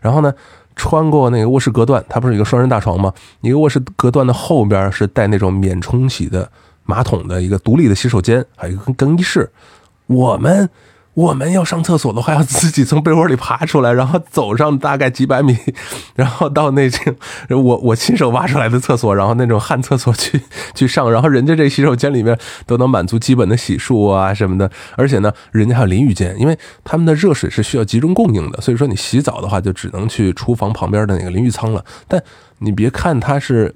然后呢，穿过那个卧室隔断，它不是一个双人大床吗？一个卧室隔断的后边是带那种免冲洗的马桶的一个独立的洗手间，还有一个更衣室。我们。我们要上厕所的话，要自己从被窝里爬出来，然后走上大概几百米，[laughs] 然后到那种我我亲手挖出来的厕所，然后那种旱厕所去 [laughs] 去上，然后人家这洗手间里面都能满足基本的洗漱啊什么的，而且呢，人家还有淋浴间，因为他们的热水是需要集中供应的，所以说你洗澡的话就只能去厨房旁边的那个淋浴舱了。但你别看它是，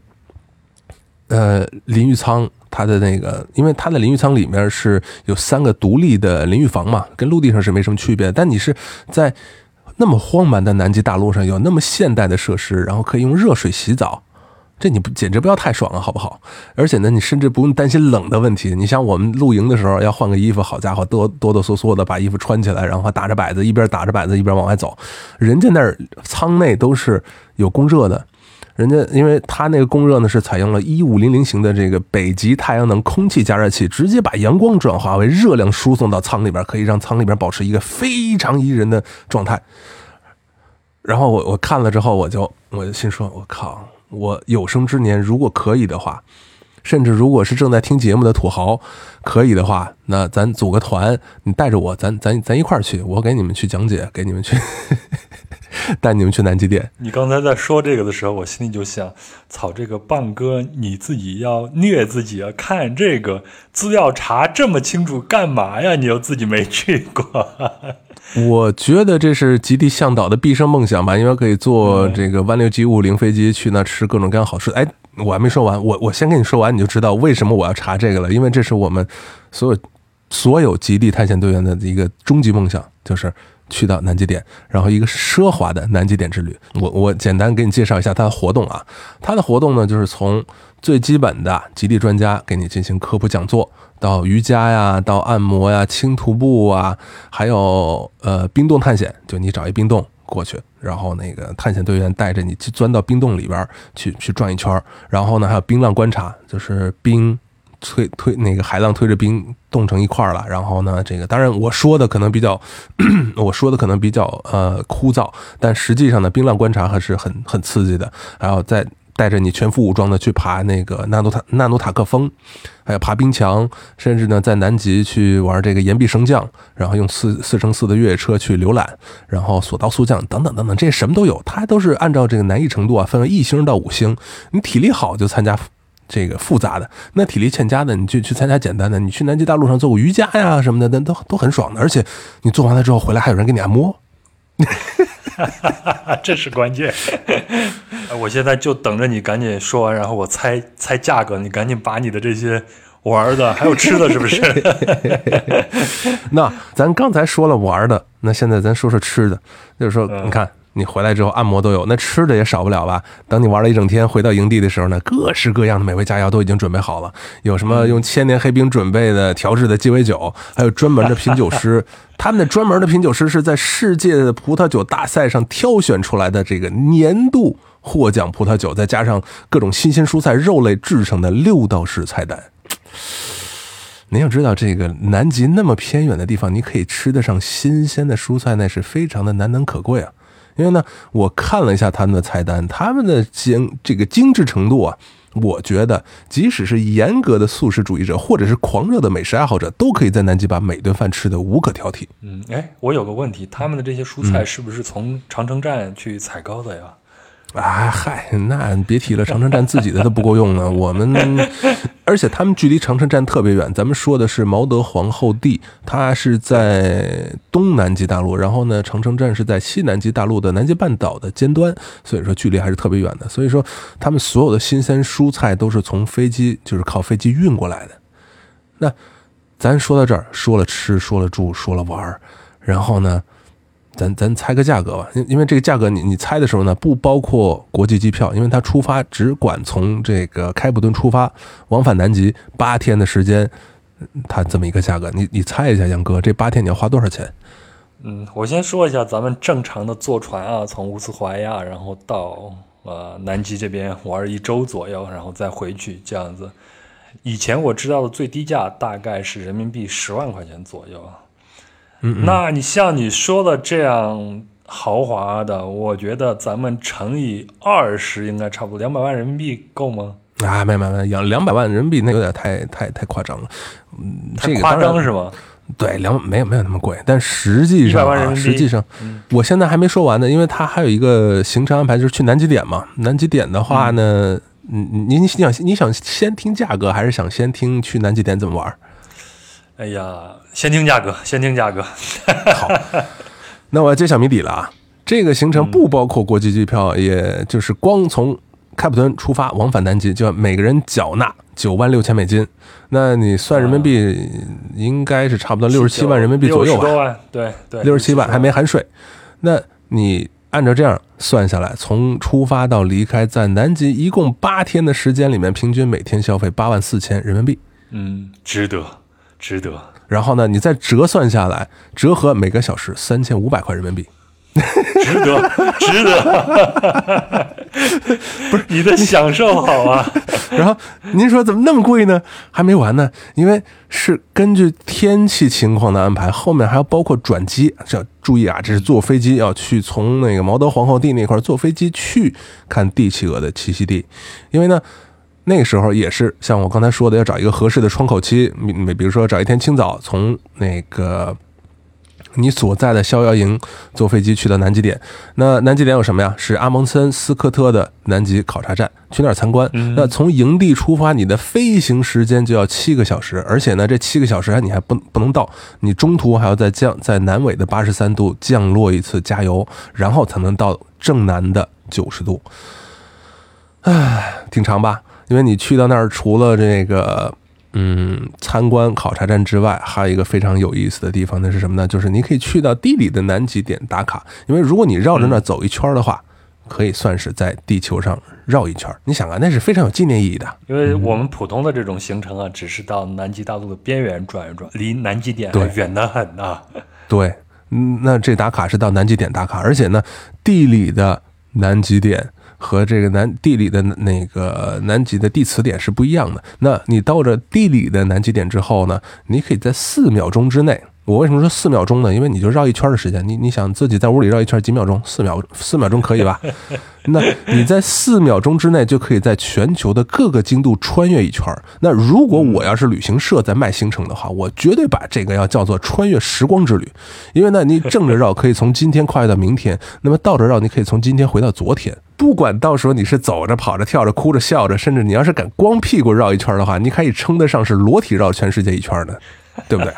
呃，淋浴舱。它的那个，因为它的淋浴舱里面是有三个独立的淋浴房嘛，跟陆地上是没什么区别。但你是在那么荒蛮的南极大陆上有那么现代的设施，然后可以用热水洗澡，这你不简直不要太爽了，好不好？而且呢，你甚至不用担心冷的问题。你像我们露营的时候要换个衣服，好家伙，哆哆哆嗦嗦的把衣服穿起来，然后打着摆子，一边打着摆子一边往外走。人家那儿舱内都是有供热的。人家，因为他那个供热呢，是采用了一五零零型的这个北极太阳能空气加热器，直接把阳光转化为热量输送到舱里边，可以让舱里边保持一个非常宜人的状态。然后我我看了之后，我就我就心说，我靠，我有生之年如果可以的话，甚至如果是正在听节目的土豪可以的话，那咱组个团，你带着我，咱咱咱一块儿去，我给你们去讲解，给你们去。[laughs] 带你们去南极点。你刚才在说这个的时候，我心里就想：操，这个棒哥，你自己要虐自己啊！看这个资料查这么清楚干嘛呀？你又自己没去过。[laughs] 我觉得这是极地向导的毕生梦想吧，因为可以坐这个万六 G 五零飞机去那吃各种各样好吃。哎，我还没说完，我我先跟你说完，你就知道为什么我要查这个了。因为这是我们所有所有极地探险队员的一个终极梦想，就是。去到南极点，然后一个奢华的南极点之旅。我我简单给你介绍一下它的活动啊。它的活动呢，就是从最基本的极地专家给你进行科普讲座，到瑜伽呀，到按摩呀，轻徒步啊，还有呃冰洞探险，就你找一冰洞过去，然后那个探险队员带着你去钻到冰洞里边去去转一圈，然后呢还有冰浪观察，就是冰。推推那个海浪推着冰冻成一块了，然后呢，这个当然我说的可能比较，[clears throat] 我说的可能比较呃枯燥，但实际上呢，冰浪观察还是很很刺激的。还要再带着你全副武装的去爬那个纳努塔纳努塔克峰，还有爬冰墙，甚至呢在南极去玩这个岩壁升降，然后用四四乘四的越野车去浏览，然后索道速降等等等等，这些什么都有。它都是按照这个难易程度啊分为一星到五星，你体力好就参加。这个复杂的，那体力欠佳的，你就去参加简单的。你去南极大陆上做个瑜伽呀什么的，那都都很爽的。而且你做完了之后回来还有人给你按摩，[laughs] 这是关键。[laughs] 我现在就等着你赶紧说完，然后我猜猜价格。你赶紧把你的这些玩的还有吃的，是不是？[laughs] 那咱刚才说了玩的，那现在咱说说吃的，就是说你看。你回来之后按摩都有，那吃的也少不了吧？等你玩了一整天，回到营地的时候呢，各式各样的美味佳肴都已经准备好了。有什么用千年黑冰准备的调制的鸡尾酒，还有专门的品酒师，[laughs] 他们的专门的品酒师是在世界的葡萄酒大赛上挑选出来的这个年度获奖葡萄酒，再加上各种新鲜蔬菜、肉类制成的六道式菜单。[sniffs] 您要知道，这个南极那么偏远的地方，你可以吃得上新鲜的蔬菜，那是非常的难能可贵啊。因为呢，我看了一下他们的菜单，他们的精这个精致程度啊，我觉得即使是严格的素食主义者，或者是狂热的美食爱好者，都可以在南极把每顿饭吃的无可挑剔。嗯，哎，我有个问题，他们的这些蔬菜是不是从长城站去采购的呀？啊嗨，那别提了，长城站自己的都不够用呢。我们，而且他们距离长城站特别远。咱们说的是毛德皇后地，它是在东南极大陆，然后呢，长城站是在西南极大陆的南极半岛的尖端，所以说距离还是特别远的。所以说，他们所有的新鲜蔬菜都是从飞机，就是靠飞机运过来的。那咱说到这儿，说了吃，说了住，说了玩，然后呢？咱咱猜个价格吧，因因为这个价格你你猜的时候呢，不包括国际机票，因为它出发只管从这个开普敦出发，往返南极八天的时间，它这么一个价格，你你猜一下，杨哥，这八天你要花多少钱？嗯，我先说一下咱们正常的坐船啊，从乌斯怀亚，然后到呃南极这边玩一周左右，然后再回去这样子，以前我知道的最低价大概是人民币十万块钱左右。嗯，那你像你说的这样豪华的，我觉得咱们乘以二十应该差不多两百万人民币够吗？啊，没没没，两两百万人民币那有点太太太夸张了。嗯，这个夸张是吗？对，两没有没有那么贵，但实际上100万人啊，实际上，我现在还没说完呢，因为它还有一个行程安排，就是去南极点嘛。南极点的话呢，嗯，你你想你想先听价格，还是想先听去南极点怎么玩？哎呀，先听价格，[laughs] 先听价格。[laughs] 好，那我要揭晓谜底了啊！这个行程不包括国际机票，也就是光从开普敦出发往返南极，就要每个人缴纳九万六千美金。那你算人民币，应该是差不多六十七万人民币左右60多吧？万，对对，六十七万还没含税。那你按照这样算下来，从出发到离开，在南极一共八天的时间里面，平均每天消费八万四千人民币。嗯，值得，值得。然后呢，你再折算下来，折合每个小时三千五百块人民币。值得，[laughs] 值得，不是你的享受好啊！然后您说怎么那么贵呢？还没完呢，因为是根据天气情况的安排，后面还要包括转机。这要注意啊，这是坐飞机要去从那个毛德皇后地那块坐飞机去看帝企鹅的栖息地，因为呢。那个时候也是像我刚才说的，要找一个合适的窗口期，你你比如说找一天清早从那个你所在的逍遥营坐飞机去到南极点。那南极点有什么呀？是阿蒙森斯科特的南极考察站，去那儿参观。那从营地出发，你的飞行时间就要七个小时，而且呢，这七个小时还你还不不能到，你中途还要在降在南纬的八十三度降落一次加油，然后才能到正南的九十度。唉，挺长吧？因为你去到那儿，除了这个嗯参观考察站之外，还有一个非常有意思的地方，那是什么呢？就是你可以去到地理的南极点打卡。因为如果你绕着那儿走一圈的话，可以算是在地球上绕一圈。你想啊，那是非常有纪念意义的。因为我们普通的这种行程啊，只是到南极大陆的边缘转一转，离南极点还远得很啊。对，嗯，那这打卡是到南极点打卡，而且呢，地理的南极点和这个南地理的那个南极的地磁点是不一样的。那你到着地理的南极点之后呢，你可以在四秒钟之内。我为什么说四秒钟呢？因为你就绕一圈的时间，你你想自己在屋里绕一圈几秒钟？四秒四秒钟可以吧？[laughs] 那你在四秒钟之内就可以在全球的各个经度穿越一圈。那如果我要是旅行社在卖行程的话，我绝对把这个要叫做穿越时光之旅，因为呢，你正着绕可以从今天跨越到明天，那么倒着绕你可以从今天回到昨天。不管到时候你是走着、跑着、跳着、哭着、笑着，甚至你要是敢光屁股绕一圈的话，你可以称得上是裸体绕全世界一圈的，对不对？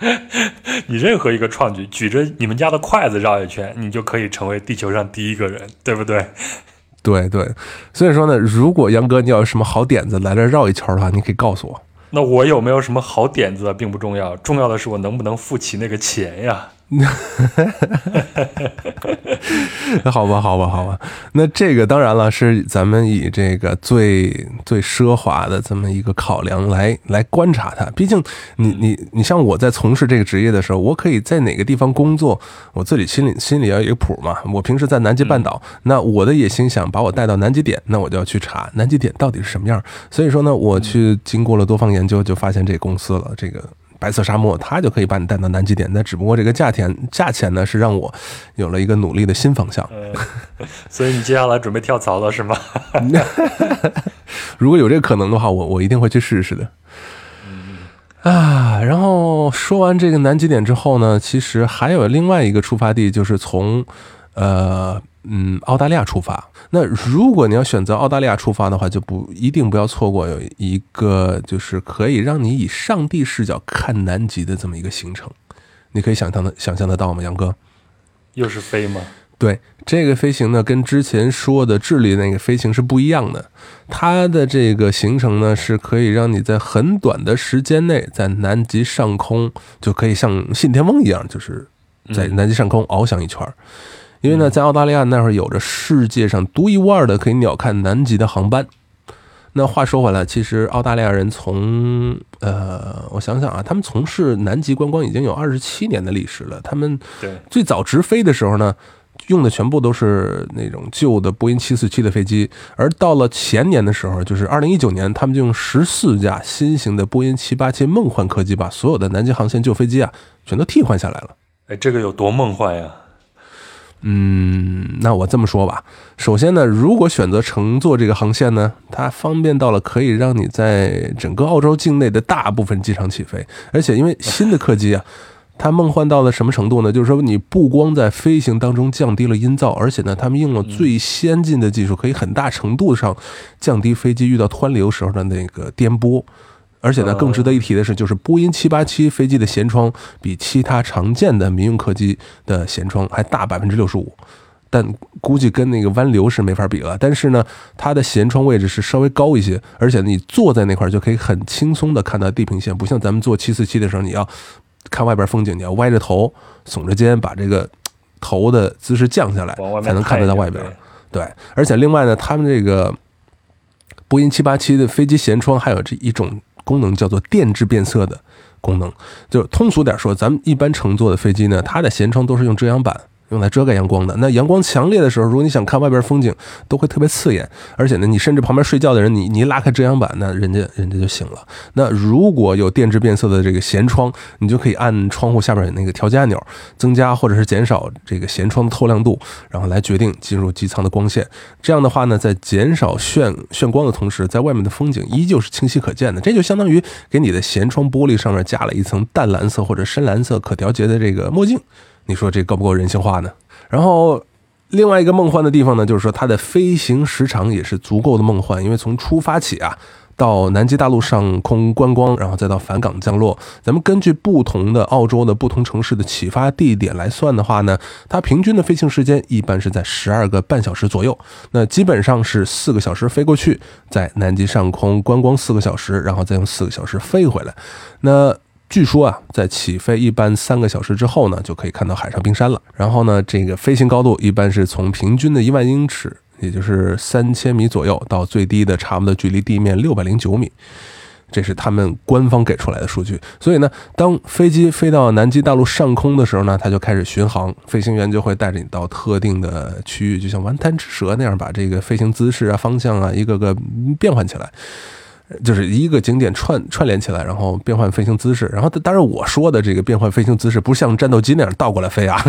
[laughs] 你任何一个创举，举着你们家的筷子绕一圈，你就可以成为地球上第一个人，对不对？[laughs] 对对，所以说呢，如果杨哥你要有什么好点子来这绕一圈的话，你可以告诉我。那我有没有什么好点子并不重要，重要的是我能不能付起那个钱呀？[laughs] 好吧，好吧，好吧。那这个当然了，是咱们以这个最最奢华的这么一个考量来来观察它。毕竟你你你像我在从事这个职业的时候，我可以在哪个地方工作，我自己心里心里要有一个谱嘛。我平时在南极半岛，那我的野心想把我带到南极点，那我就要去查南极点到底是什么样。所以说呢，我去经过了多方研究，就发现这公司了，这个。白色沙漠，它就可以把你带到南极点，那只不过这个价钱价钱呢，是让我有了一个努力的新方向。所以你接下来准备跳槽了是吗？[laughs] [laughs] 如果有这个可能的话，我我一定会去试试的。啊，然后说完这个南极点之后呢，其实还有另外一个出发地，就是从呃嗯澳大利亚出发。那如果你要选择澳大利亚出发的话，就不一定不要错过有一个就是可以让你以上帝视角看南极的这么一个行程。你可以想象的想象得到吗，杨哥？又是飞吗？对，这个飞行呢，跟之前说的智利那个飞行是不一样的。它的这个行程呢，是可以让你在很短的时间内，在南极上空就可以像信天翁一样，就是在南极上空翱翔一圈儿。因为呢，在澳大利亚那会儿有着世界上独一无二的可以鸟瞰南极的航班。那话说回来，其实澳大利亚人从呃，我想想啊，他们从事南极观光已经有二十七年的历史了。他们对，最早直飞的时候呢，用的全部都是那种旧的波音七四七的飞机，而到了前年的时候，就是二零一九年，他们就用十四架新型的波音七八七梦幻客机，把所有的南极航线旧飞机啊，全都替换下来了。哎，这个有多梦幻呀？嗯，那我这么说吧，首先呢，如果选择乘坐这个航线呢，它方便到了可以让你在整个澳洲境内的大部分机场起飞，而且因为新的客机啊，它梦幻到了什么程度呢？就是说你不光在飞行当中降低了音噪，而且呢，他们用了最先进的技术，可以很大程度上降低飞机遇到湍流时候的那个颠簸。而且呢，更值得一提的是，就是波音七八七飞机的舷窗比其他常见的民用客机的舷窗还大百分之六十五，但估计跟那个湾流是没法比了。但是呢，它的舷窗位置是稍微高一些，而且你坐在那块就可以很轻松的看到地平线，不像咱们坐七四七的时候，你要看外边风景，你要歪着头、耸着肩，把这个头的姿势降下来，才能看得到外边。对，而且另外呢，他们这个波音七八七的飞机舷窗还有这一种。功能叫做电致变色的功能，就通俗点说，咱们一般乘坐的飞机呢，它的舷窗都是用遮阳板。用来遮盖阳光的。那阳光强烈的时候，如果你想看外边风景，都会特别刺眼。而且呢，你甚至旁边睡觉的人，你你一拉开遮阳板，那人家人家就醒了。那如果有电致变色的这个舷窗，你就可以按窗户下边那个调节按钮，增加或者是减少这个舷窗的透亮度，然后来决定进入机舱的光线。这样的话呢，在减少眩眩光的同时，在外面的风景依旧是清晰可见的。这就相当于给你的舷窗玻璃上面加了一层淡蓝色或者深蓝色可调节的这个墨镜。你说这够不够人性化呢？然后，另外一个梦幻的地方呢，就是说它的飞行时长也是足够的梦幻，因为从出发起啊，到南极大陆上空观光，然后再到返港降落，咱们根据不同的澳洲的不同城市的起发地点来算的话呢，它平均的飞行时间一般是在十二个半小时左右。那基本上是四个小时飞过去，在南极上空观光四个小时，然后再用四个小时飞回来。那据说啊，在起飞一般三个小时之后呢，就可以看到海上冰山了。然后呢，这个飞行高度一般是从平均的一万英尺，也就是三千米左右，到最低的差不多距离地面六百零九米，这是他们官方给出来的数据。所以呢，当飞机飞到南极大陆上空的时候呢，它就开始巡航，飞行员就会带着你到特定的区域，就像玩贪吃蛇那样，把这个飞行姿势啊、方向啊一个个变换起来。就是一个景点串串联起来，然后变换飞行姿势。然后，当然我说的这个变换飞行姿势，不像战斗机那样倒过来飞啊。[laughs]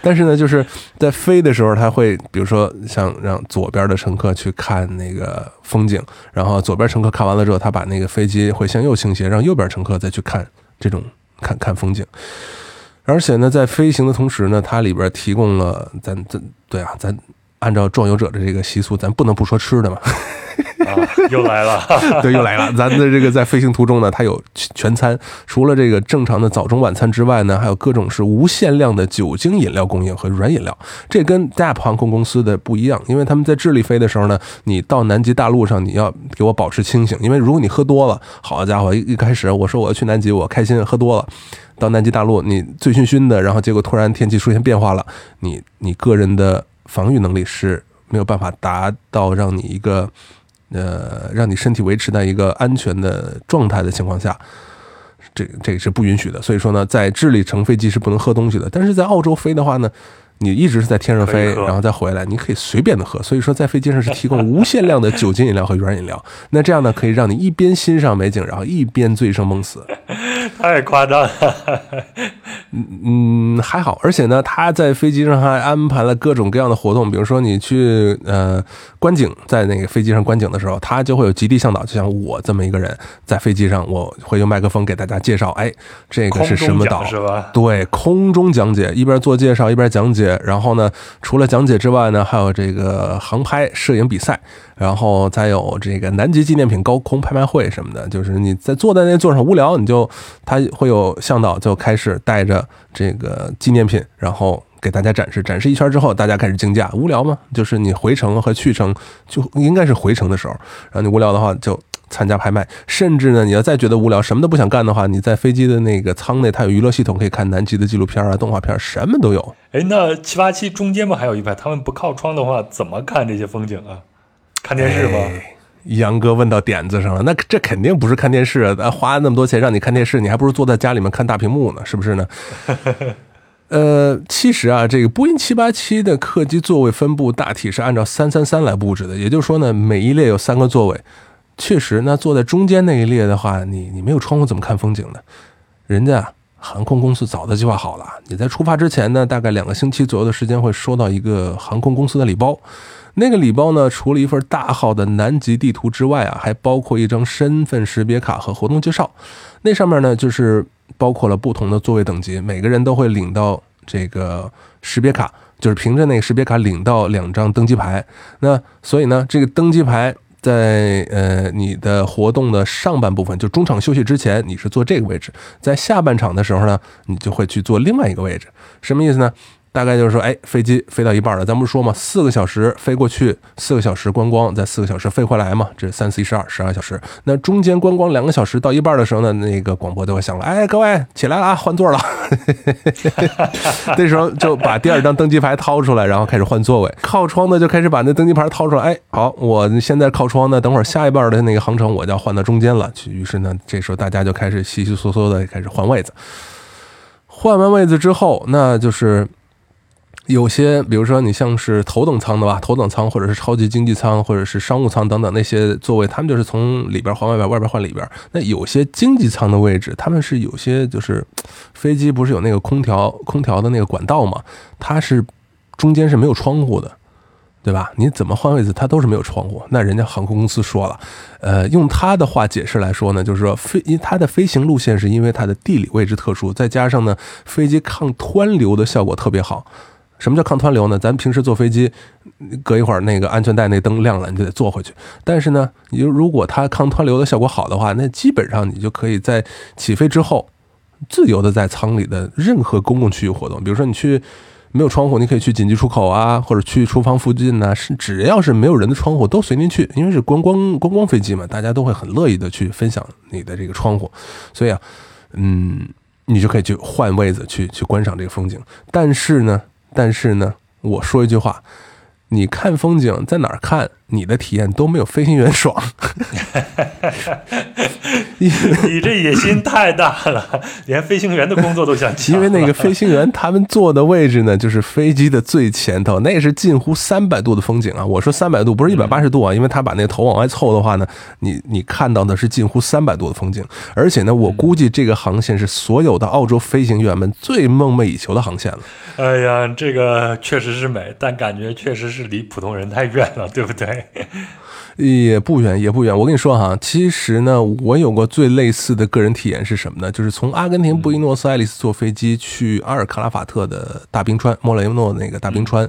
但是呢，就是在飞的时候，他会比如说像让左边的乘客去看那个风景，然后左边乘客看完了之后，他把那个飞机会向右倾斜，让右边乘客再去看这种看看风景。而且呢，在飞行的同时呢，它里边提供了咱咱对啊，咱按照壮游者的这个习俗，咱不能不说吃的嘛。[laughs] 啊，又来了，[laughs] 对，又来了。咱的这个在飞行途中呢，它有全餐，除了这个正常的早中晚餐之外呢，还有各种是无限量的酒精饮料供应和软饮料。这跟 DAP 航空公司的不一样，因为他们在智利飞的时候呢，你到南极大陆上，你要给我保持清醒，因为如果你喝多了，好家伙，一一开始我说我要去南极，我开心，喝多了，到南极大陆你醉醺醺的，然后结果突然天气出现变化了，你你个人的防御能力是没有办法达到让你一个。呃，让你身体维持在一个安全的状态的情况下，这这个是不允许的。所以说呢，在智利乘飞机是不能喝东西的。但是在澳洲飞的话呢，你一直是在天上飞，然后再回来，你可以随便的喝。所以说，在飞机上是提供无限量的酒精饮料和软饮料。[laughs] 那这样呢，可以让你一边欣赏美景，然后一边醉生梦死。[laughs] 太夸张了。嗯 [laughs] 嗯，还好，而且呢，他在飞机上还安排了各种各样的活动，比如说你去呃观景，在那个飞机上观景的时候，他就会有极地向导，就像我这么一个人，在飞机上我会用麦克风给大家介绍，哎，这个是什么岛？是吧？对，空中讲解，一边做介绍一边讲解，然后呢，除了讲解之外呢，还有这个航拍摄影比赛。然后再有这个南极纪念品高空拍卖会什么的，就是你在坐在那座上无聊，你就他会有向导就开始带着这个纪念品，然后给大家展示。展示一圈之后，大家开始竞价。无聊吗？就是你回程和去程就应该是回程的时候，然后你无聊的话就参加拍卖。甚至呢，你要再觉得无聊，什么都不想干的话，你在飞机的那个舱内，它有娱乐系统，可以看南极的纪录片啊、动画片，什么都有。哎，那七八七中间不还有一排？他们不靠窗的话，怎么看这些风景啊？看电视吗？杨哥问到点子上了，那这肯定不是看电视啊！花那么多钱让你看电视，你还不如坐在家里面看大屏幕呢，是不是呢？[laughs] 呃，其实啊，这个波音七八七的客机座位分布大体是按照三三三来布置的，也就是说呢，每一列有三个座位。确实，那坐在中间那一列的话，你你没有窗户怎么看风景呢？人家航空公司早就计划好了，你在出发之前呢，大概两个星期左右的时间会收到一个航空公司的礼包。那个礼包呢，除了一份大号的南极地图之外啊，还包括一张身份识别卡和活动介绍。那上面呢，就是包括了不同的座位等级，每个人都会领到这个识别卡，就是凭着那个识别卡领到两张登机牌。那所以呢，这个登机牌。在呃，你的活动的上半部分，就中场休息之前，你是坐这个位置；在下半场的时候呢，你就会去坐另外一个位置。什么意思呢？大概就是说，哎，飞机飞到一半了，咱不是说嘛，四个小时飞过去，四个小时观光，再四个小时飞回来嘛，这三四一十二，十二小时。那中间观光两个小时到一半的时候呢，那个广播就会响了，哎，各位起来了啊，换座了。[laughs] 这时候就把第二张登机牌掏出来，然后开始换座位。靠窗的就开始把那登机牌掏出来，哎，好，我现在靠窗呢，等会儿下一半的那个航程我就要换到中间了。于是呢，这时候大家就开始稀稀嗦嗦的开始换位子。换完位子之后，那就是。有些，比如说你像是头等舱的吧，头等舱或者是超级经济舱或者是商务舱等等那些座位，他们就是从里边换外边，外边换里边。那有些经济舱的位置，他们是有些就是飞机不是有那个空调空调的那个管道嘛，它是中间是没有窗户的，对吧？你怎么换位置，它都是没有窗户。那人家航空公司说了，呃，用他的话解释来说呢，就是说飞，因它的飞行路线是因为它的地理位置特殊，再加上呢，飞机抗湍流的效果特别好。什么叫抗湍流呢？咱平时坐飞机，隔一会儿那个安全带那灯亮了，你就得坐回去。但是呢，你如果它抗湍流的效果好的话，那基本上你就可以在起飞之后，自由的在舱里的任何公共区域活动。比如说你去没有窗户，你可以去紧急出口啊，或者去厨房附近呢，是只要是没有人的窗户都随您去，因为是观光观光飞机嘛，大家都会很乐意的去分享你的这个窗户。所以啊，嗯，你就可以去换位子去去观赏这个风景。但是呢。但是呢，我说一句话，你看风景在哪儿看？你的体验都没有飞行员爽，[laughs] 你你这野心太大了，连飞行员的工作都想抢。因为那个飞行员他们坐的位置呢，就是飞机的最前头，那是近乎三百度的风景啊！我说三百度不是一百八十度啊，因为他把那个头往外凑的话呢，你你看到的是近乎三百度的风景，而且呢，我估计这个航线是所有的澳洲飞行员们最梦寐以求的航线了。哎呀，这个确实是美，但感觉确实是离普通人太远了，对不对？[laughs] 也不远，也不远。我跟你说哈，其实呢，我有过最类似的个人体验是什么呢？就是从阿根廷布宜诺斯艾利斯坐飞机去阿尔卡拉法特的大冰川，莫雷诺那个大冰川。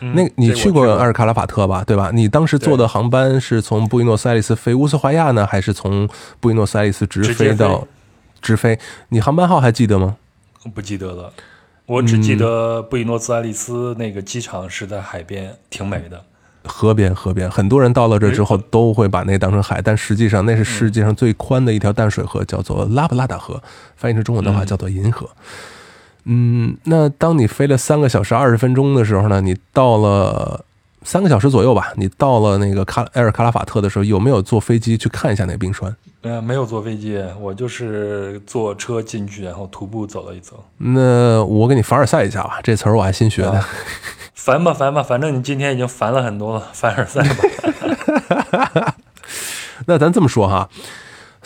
那你去过阿尔卡拉法特吧？对吧？你当时坐的航班是从布宜诺斯艾利斯飞乌斯怀亚呢，还是从布宜诺斯艾利斯直飞到直飞？你航班号还记得吗？不记得了，我只记得布宜诺斯艾利斯那个机场是在海边，挺美的。河边，河边，很多人到了这之后都会把那当成海，但实际上那是世界上最宽的一条淡水河，叫做拉布拉达河，翻译成中文的话叫做银河。嗯，那当你飞了三个小时二十分钟的时候呢，你到了三个小时左右吧，你到了那个卡埃尔卡拉法特的时候，有没有坐飞机去看一下那个冰川？呃，没有坐飞机，我就是坐车进去，然后徒步走了一走。那我给你凡尔赛一下吧，这词儿我还新学的。烦吧烦吧，反正你今天已经烦了很多了，凡尔赛吧。[laughs] 那咱这么说哈，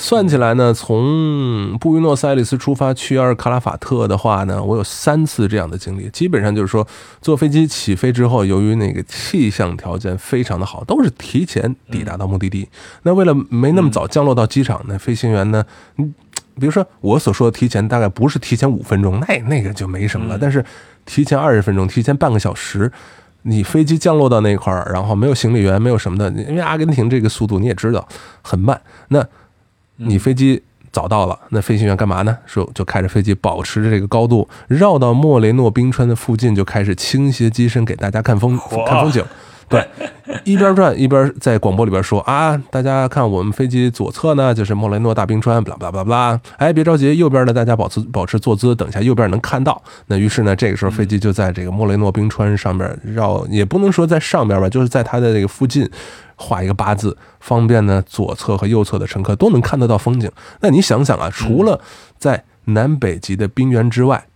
算起来呢，从布宜诺斯艾利斯出发去阿尔卡拉法特的话呢，我有三次这样的经历。基本上就是说，坐飞机起飞之后，由于那个气象条件非常的好，都是提前抵达到目的地。那为了没那么早降落到机场，那飞行员呢，嗯，比如说我所说的提前，大概不是提前五分钟，那那个就没什么了。但是提前二十分钟，提前半个小时，你飞机降落到那块儿，然后没有行李员，没有什么的，因为阿根廷这个速度你也知道很慢。那你飞机早到了，那飞行员干嘛呢？说就开着飞机，保持着这个高度，绕到莫雷诺冰川的附近，就开始倾斜机身给大家看风看风景。对，[laughs] 一边转一边在广播里边说啊，大家看我们飞机左侧呢就是莫雷诺大冰川，巴拉巴拉巴拉。哎，别着急，右边呢大家保持保持坐姿，等一下右边能看到。那于是呢，这个时候飞机就在这个莫雷诺冰川上面绕，也不能说在上边吧，就是在它的这个附近画一个八字，方便呢左侧和右侧的乘客都能看得到风景。那你想想啊，除了在南北极的冰原之外。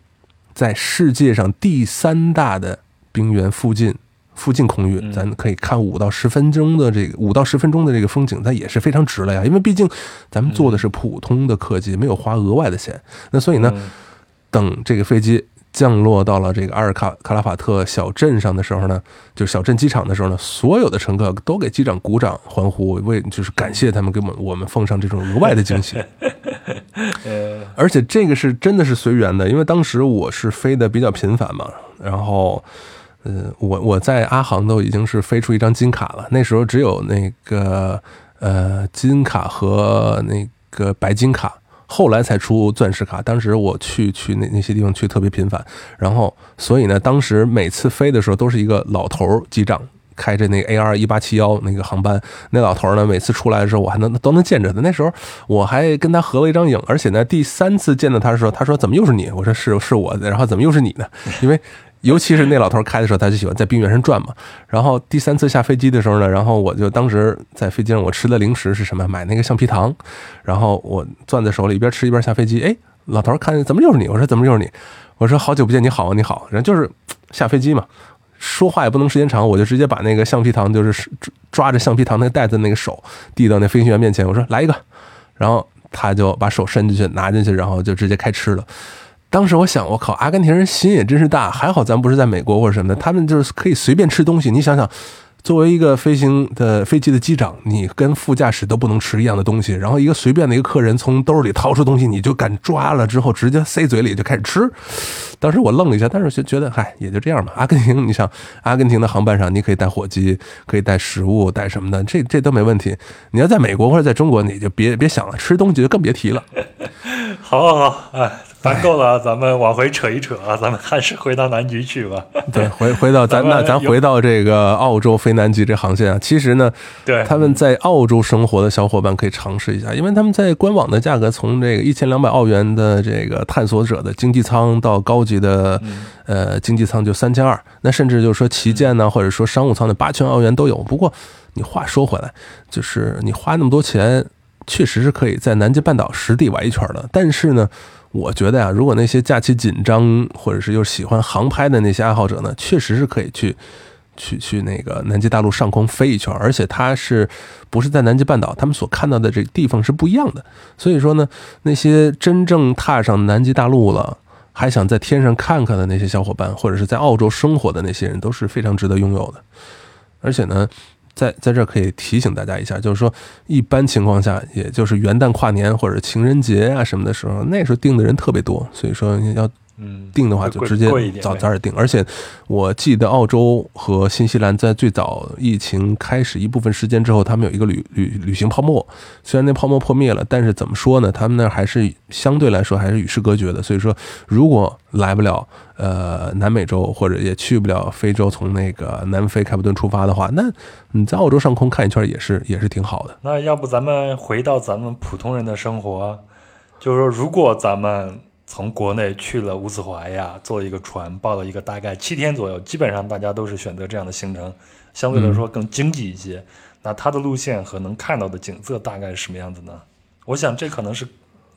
在世界上第三大的冰原附近。附近空域，咱可以看五到十分钟的这个五到十分钟的这个风景，那也是非常值了呀。因为毕竟咱们坐的是普通的客机，没有花额外的钱。那所以呢，等这个飞机降落到了这个阿尔卡卡拉法特小镇上的时候呢，就是小镇机场的时候呢，所有的乘客都给机长鼓掌欢呼，为就是感谢他们给我们我们奉上这种额外的惊喜。[laughs] 而且这个是真的是随缘的，因为当时我是飞的比较频繁嘛，然后。呃，我我在阿航都已经是飞出一张金卡了，那时候只有那个呃金卡和那个白金卡，后来才出钻石卡。当时我去去那那些地方去特别频繁，然后所以呢，当时每次飞的时候都是一个老头机长开着那 AR 一八七幺那个航班，那老头呢每次出来的时候我还能都能见着他。那时候我还跟他合了一张影，而且呢第三次见到他的时候，他说怎么又是你？我说是是我，然后怎么又是你呢？因为。尤其是那老头开的时候，他就喜欢在冰原上转嘛。然后第三次下飞机的时候呢，然后我就当时在飞机上，我吃的零食是什么？买那个橡皮糖，然后我攥在手里，一边吃一边下飞机。哎，老头看见怎么又是你？我说怎么又是你？我说好久不见，你好，你好。然后就是下飞机嘛，说话也不能时间长，我就直接把那个橡皮糖，就是抓着橡皮糖那个袋子那个手递到那飞行员面前，我说来一个。然后他就把手伸进去拿进去，然后就直接开吃了。当时我想，我靠，阿根廷人心也真是大，还好咱不是在美国或者什么的，他们就是可以随便吃东西。你想想。作为一个飞行的飞机的机长，你跟副驾驶都不能吃一样的东西。然后一个随便的一个客人从兜里掏出东西，你就敢抓了之后直接塞嘴里就开始吃。当时我愣了一下，但是就觉得嗨，也就这样吧。阿根廷，你想阿根廷的航班上，你可以带火机，可以带食物，带什么的，这这都没问题。你要在美国或者在中国，你就别别想了，吃东西就更别提了。好，好，好，哎。谈够了，咱们往回扯一扯啊！咱们还是回到南极去吧。[laughs] 对，回回到咱那，咱回到这个澳洲飞南极这航线啊。其实呢，对他们在澳洲生活的小伙伴可以尝试一下，因为他们在官网的价格从这个一千两百澳元的这个探索者的经济舱到高级的呃经济舱就三千二，那甚至就是说旗舰呢，或者说商务舱的八千澳元都有。不过你话说回来，就是你花那么多钱，确实是可以在南极半岛实地玩一圈的，但是呢。我觉得呀，如果那些假期紧张或者是又喜欢航拍的那些爱好者呢，确实是可以去，去去那个南极大陆上空飞一圈，而且它是不是在南极半岛，他们所看到的这个地方是不一样的。所以说呢，那些真正踏上南极大陆了，还想在天上看看的那些小伙伴，或者是在澳洲生活的那些人，都是非常值得拥有的。而且呢。在在这可以提醒大家一下，就是说，一般情况下，也就是元旦、跨年或者情人节啊什么的时候，那时候订的人特别多，所以说要。嗯，订的话就直接早早点订，而且我记得澳洲和新西兰在最早疫情开始一部分时间之后，他们有一个旅旅旅行泡沫，虽然那泡沫破灭了，但是怎么说呢？他们那还是相对来说还是与世隔绝的。所以说，如果来不了呃南美洲，或者也去不了非洲，从那个南非开普敦出发的话，那你在澳洲上空看一圈也是也是挺好的。那要不咱们回到咱们普通人的生活，就是说，如果咱们。从国内去了乌兹怀亚，坐一个船，报了一个大概七天左右，基本上大家都是选择这样的行程，相对来说更经济一些。那它的路线和能看到的景色大概是什么样子呢？我想这可能是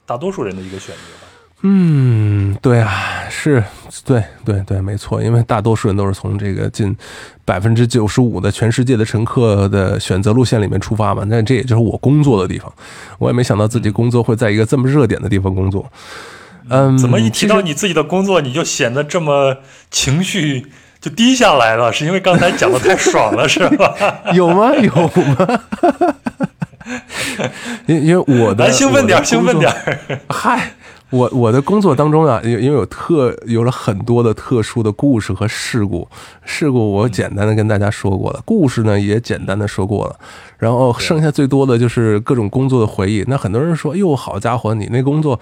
大多数人的一个选择吧。嗯，对啊，是对对对，没错，因为大多数人都是从这个近百分之九十五的全世界的乘客的选择路线里面出发嘛。那这也就是我工作的地方，我也没想到自己工作会在一个这么热点的地方工作。嗯，怎么一提到你自己的工作，你就显得这么 [laughs] 情绪就低下来了？是因为刚才讲的太爽了，[laughs] 是吧？有吗？[laughs] 有吗？因因为我的兴奋点，兴奋点。嗨，我我的工作当中啊，因因为有特有了很多的特殊的故事和事故，事故我简单的跟大家说过了，故事呢也简单的说过了，然后剩下最多的就是各种工作的回忆。那很多人说，哟，好家伙，你那工作。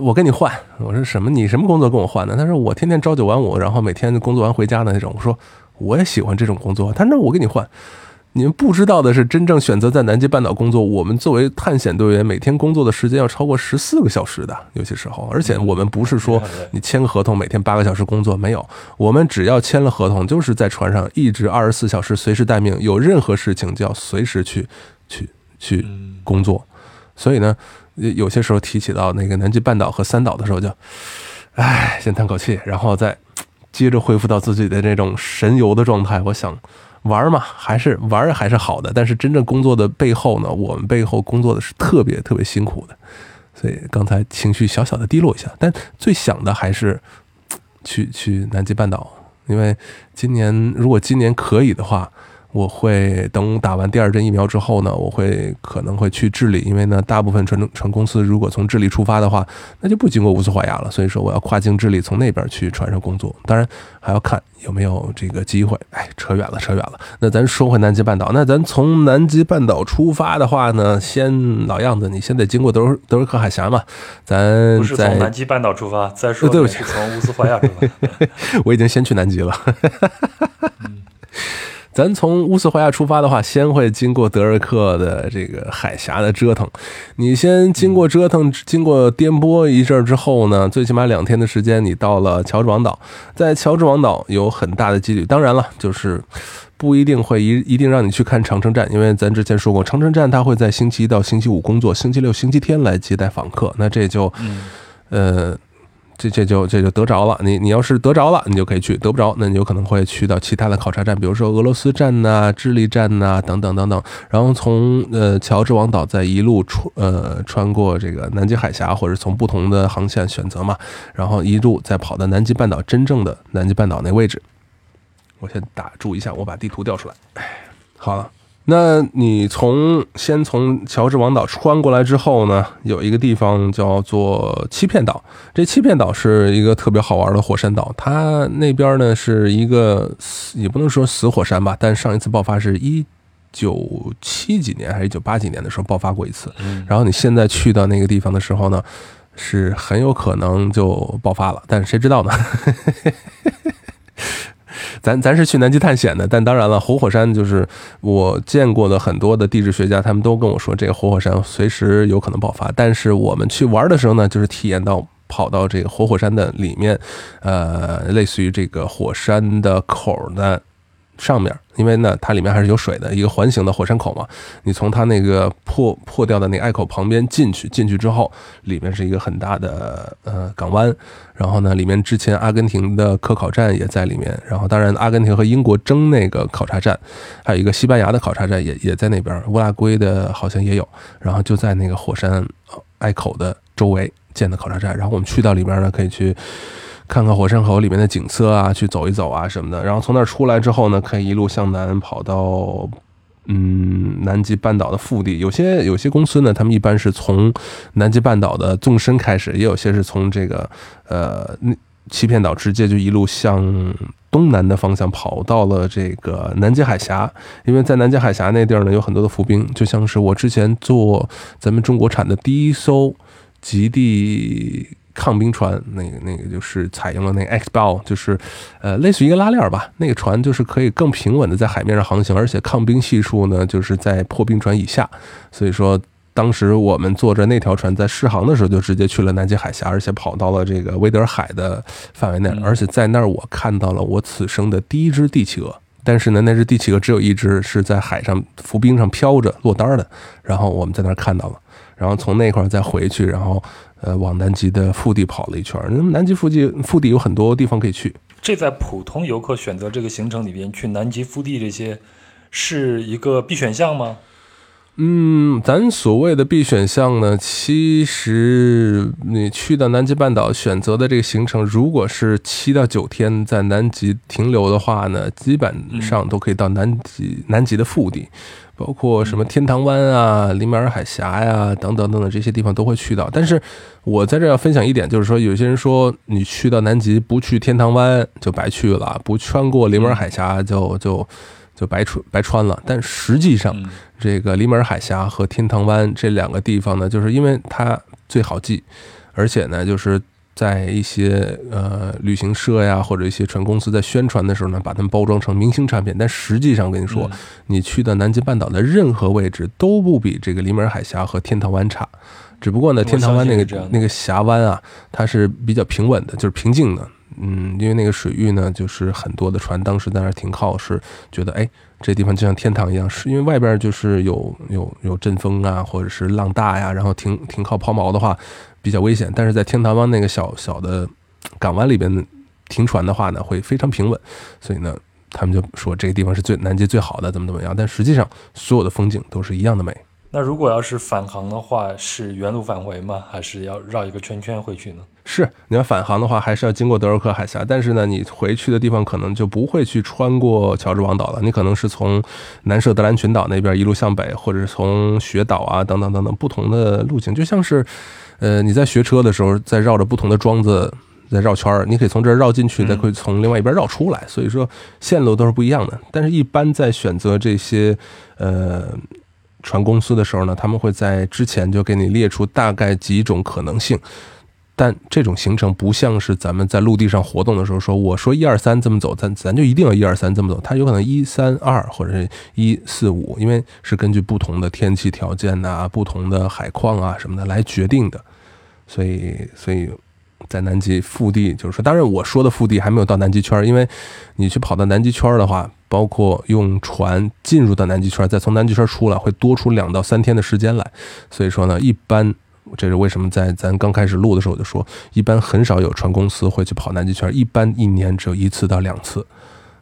我跟你换，我说什么？你什么工作跟我换呢？他说我天天朝九晚五，然后每天工作完回家的那种。我说我也喜欢这种工作。他说我跟你换。你们不知道的是，真正选择在南极半岛工作，我们作为探险队员，每天工作的时间要超过十四个小时的，有些时候。而且我们不是说你签个合同，每天八个小时工作，没有。我们只要签了合同，就是在船上一直二十四小时随时待命，有任何事情就要随时去去去工作。所以呢。有些时候提起到那个南极半岛和三岛的时候，就，唉，先叹口气，然后再接着恢复到自己的这种神游的状态。我想玩嘛，还是玩还是好的，但是真正工作的背后呢，我们背后工作的是特别特别辛苦的，所以刚才情绪小小的低落一下。但最想的还是去去南极半岛，因为今年如果今年可以的话。我会等打完第二针疫苗之后呢，我会可能会去智利，因为呢，大部分船船公司如果从智利出发的话，那就不经过乌斯怀亚了。所以说我要跨境智利，从那边去船上工作。当然还要看有没有这个机会。哎，扯远了，扯远了。那咱说回南极半岛，那咱从南极半岛出发的话呢，先老样子，你先得经过德尔德尔克海峡嘛。咱不是从南极半岛出发，再说对不起，从乌斯怀亚出发。我已经先去南极了。[laughs] 咱从乌斯怀亚出发的话，先会经过德尔克的这个海峡的折腾。你先经过折腾，经过颠簸一阵之后呢，最起码两天的时间，你到了乔治王岛。在乔治王岛有很大的几率，当然了，就是不一定会一一定让你去看长城站，因为咱之前说过，长城站它会在星期一到星期五工作，星期六、星期天来接待访客。那这就，呃。这这就这就得着了，你你要是得着了，你就可以去；得不着，那你有可能会去到其他的考察站，比如说俄罗斯站呐、智利站呐等等等等。然后从呃乔治王岛再一路穿呃穿过这个南极海峡，或者从不同的航线选择嘛，然后一路再跑到南极半岛真正的南极半岛那位置。我先打住一下，我把地图调出来。哎，好了。那你从先从乔治王岛穿过来之后呢，有一个地方叫做欺骗岛。这欺骗岛是一个特别好玩的火山岛，它那边呢是一个也不能说死火山吧，但上一次爆发是一九七几年还是一九八几年的时候爆发过一次。然后你现在去到那个地方的时候呢，是很有可能就爆发了，但是谁知道呢？[laughs] [laughs] 咱咱是去南极探险的，但当然了，活火山就是我见过的很多的地质学家，他们都跟我说，这个活火山随时有可能爆发。但是我们去玩的时候呢，就是体验到跑到这个活火山的里面，呃，类似于这个火山的口的。上面，因为呢，它里面还是有水的，一个环形的火山口嘛。你从它那个破破掉的那个隘口旁边进去，进去之后，里面是一个很大的呃港湾。然后呢，里面之前阿根廷的科考站也在里面。然后当然，阿根廷和英国争那个考察站，还有一个西班牙的考察站也也在那边。乌拉圭的好像也有。然后就在那个火山隘口的周围建的考察站。然后我们去到里边呢，可以去。看看火山口里面的景色啊，去走一走啊什么的。然后从那儿出来之后呢，可以一路向南跑到，嗯，南极半岛的腹地。有些有些公司呢，他们一般是从南极半岛的纵深开始，也有些是从这个呃欺骗岛直接就一路向东南的方向跑到了这个南极海峡。因为在南极海峡那地儿呢，有很多的浮冰，就像是我之前做咱们中国产的第一艘极地。抗冰船，那个那个就是采用了那个 X bow，，就是呃类似于一个拉链吧。那个船就是可以更平稳的在海面上航行，而且抗冰系数呢就是在破冰船以下。所以说，当时我们坐着那条船在试航的时候，就直接去了南极海峡，而且跑到了这个威德尔海的范围内。而且在那儿，我看到了我此生的第一只帝企鹅。但是呢，那只帝企鹅只有一只是在海上浮冰上飘着落单的。然后我们在那儿看到了，然后从那块儿再回去，然后。呃，往南极的腹地跑了一圈。那么南极腹地腹地有很多地方可以去。这在普通游客选择这个行程里边，去南极腹地这些是一个必选项吗？嗯，咱所谓的必选项呢，其实你去到南极半岛选择的这个行程，如果是七到九天在南极停留的话呢，基本上都可以到南极南极的腹地。包括什么天堂湾啊、里马尔海峡呀等等等等这些地方都会去到。但是我在这要分享一点，就是说有些人说你去到南极不去天堂湾就白去了，不穿过里马尔海峡就就就白穿白穿了。但实际上，这个里马尔海峡和天堂湾这两个地方呢，就是因为它最好记，而且呢就是。在一些呃旅行社呀，或者一些船公司在宣传的时候呢，把它们包装成明星产品，但实际上我跟你说，你去的南极半岛的任何位置都不比这个里马尔海峡和天堂湾差，只不过呢，天堂湾那个那个峡湾啊，它是比较平稳的，就是平静的，嗯，因为那个水域呢，就是很多的船当时在那儿停靠，是觉得哎，这地方就像天堂一样，是因为外边就是有有有阵风啊，或者是浪大呀，然后停停靠抛锚的话。比较危险，但是在天堂湾那个小小的港湾里边停船的话呢，会非常平稳，所以呢，他们就说这个地方是最南极最好的，怎么怎么样。但实际上，所有的风景都是一样的美。那如果要是返航的话，是原路返回吗？还是要绕一个圈圈回去呢？是，你要返航的话，还是要经过德尔克海峡。但是呢，你回去的地方可能就不会去穿过乔治王岛了，你可能是从南设德兰群岛那边一路向北，或者是从雪岛啊等等等等不同的路径，就像是，呃，你在学车的时候，在绕着不同的桩子在绕圈儿，你可以从这儿绕进去，再可以从另外一边绕出来。所以说线路都是不一样的。但是，一般在选择这些，呃。船公司的时候呢，他们会在之前就给你列出大概几种可能性，但这种行程不像是咱们在陆地上活动的时候说，我说一二三这么走，咱咱就一定要一二三这么走，它有可能一三二或者是一四五，因为是根据不同的天气条件呐、不同的海况啊什么的来决定的，所以所以。在南极腹地，就是说，当然我说的腹地还没有到南极圈，因为你去跑到南极圈的话，包括用船进入到南极圈，再从南极圈出来，会多出两到三天的时间来。所以说呢，一般这是为什么在咱刚开始录的时候我就说，一般很少有船公司会去跑南极圈，一般一年只有一次到两次。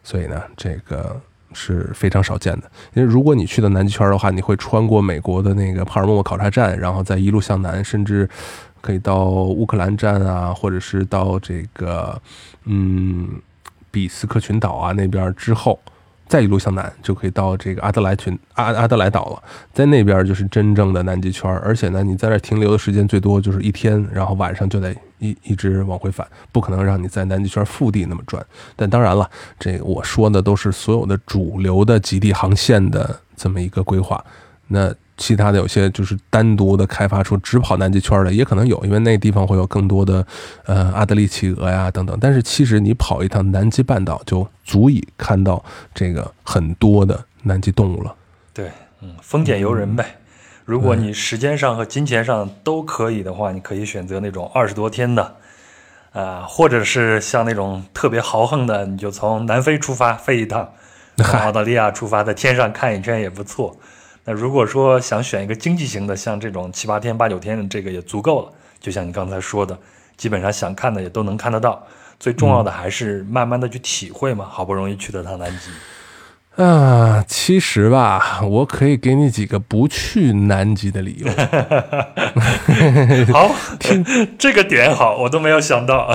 所以呢，这个是非常少见的。因为如果你去到南极圈的话，你会穿过美国的那个帕尔默考察站，然后再一路向南，甚至。可以到乌克兰站啊，或者是到这个嗯比斯克群岛啊那边之后，再一路向南就可以到这个阿德莱群阿阿德莱岛了，在那边就是真正的南极圈，而且呢，你在那停留的时间最多就是一天，然后晚上就得一一直往回返，不可能让你在南极圈腹地那么转。但当然了，这个我说的都是所有的主流的极地航线的这么一个规划，那。其他的有些就是单独的开发出只跑南极圈的，也可能有，因为那地方会有更多的，呃，阿德利企鹅呀等等。但是其实你跑一趟南极半岛就足以看到这个很多的南极动物了。对，嗯，丰俭由人呗。如果你时间上和金钱上都可以的话，你可以选择那种二十多天的，啊，或者是像那种特别豪横的，你就从南非出发飞一趟，从澳大利亚出发，在天上看一圈也不错。那如果说想选一个经济型的，像这种七八天、八九天的，这个也足够了。就像你刚才说的，基本上想看的也都能看得到。最重要的还是慢慢的去体会嘛。好不容易去了趟南极，啊，其实吧，我可以给你几个不去南极的理由。[laughs] [laughs] 好，听这个点好，我都没有想到。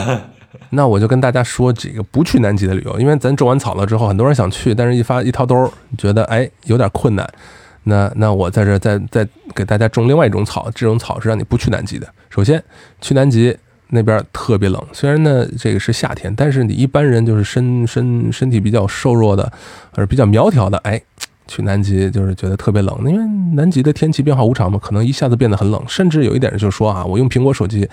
那我就跟大家说几个不去南极的理由，因为咱种完草了之后，很多人想去，但是一发一掏兜，觉得哎有点困难。那那我在这再再给大家种另外一种草，这种草是让你不去南极的。首先去南极那边特别冷，虽然呢这个是夏天，但是你一般人就是身身身体比较瘦弱的，或者比较苗条的，哎，去南极就是觉得特别冷，因为南极的天气变化无常嘛，可能一下子变得很冷，甚至有一点就是说啊，我用苹果手机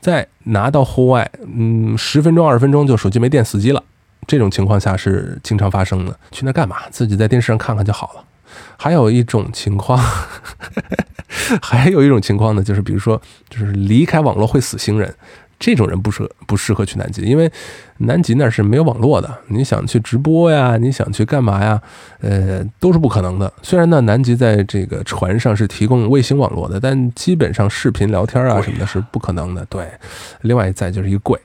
在拿到户外，嗯，十分钟二十分钟就手机没电死机了，这种情况下是经常发生的。去那干嘛？自己在电视上看看就好了。还有一种情况，[laughs] 还有一种情况呢，就是比如说，就是离开网络会死星人，这种人不适合不适合去南极，因为南极那是没有网络的。你想去直播呀，你想去干嘛呀？呃，都是不可能的。虽然呢，南极在这个船上是提供卫星网络的，但基本上视频聊天啊什么的是不可能的。对，另外再就是一个贵。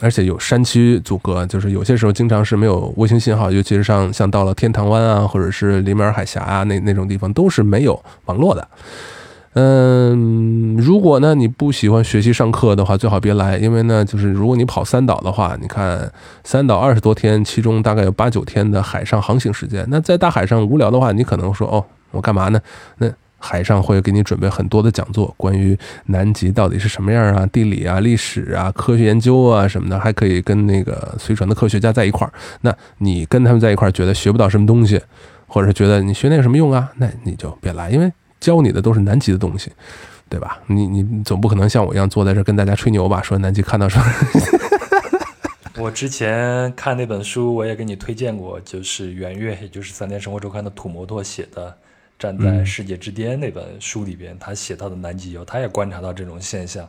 而且有山区阻隔，就是有些时候经常是没有卫星信号，尤其是像像到了天堂湾啊，或者是里米尔海峡啊那那种地方，都是没有网络的。嗯，如果呢你不喜欢学习上课的话，最好别来，因为呢就是如果你跑三岛的话，你看三岛二十多天，其中大概有八九天的海上航行时间，那在大海上无聊的话，你可能说哦，我干嘛呢？那。海上会给你准备很多的讲座，关于南极到底是什么样啊，地理啊、历史啊、科学研究啊什么的，还可以跟那个随船的科学家在一块儿。那你跟他们在一块儿，觉得学不到什么东西，或者是觉得你学那有什么用啊？那你就别来，因为教你的都是南极的东西，对吧？你你总不可能像我一样坐在这跟大家吹牛吧？说南极看到什么？我之前看那本书，我也给你推荐过，就是袁岳，也就是三联生活周刊的土摩托写的。站在世界之巅那本书里边，他写到的南极游，他也观察到这种现象，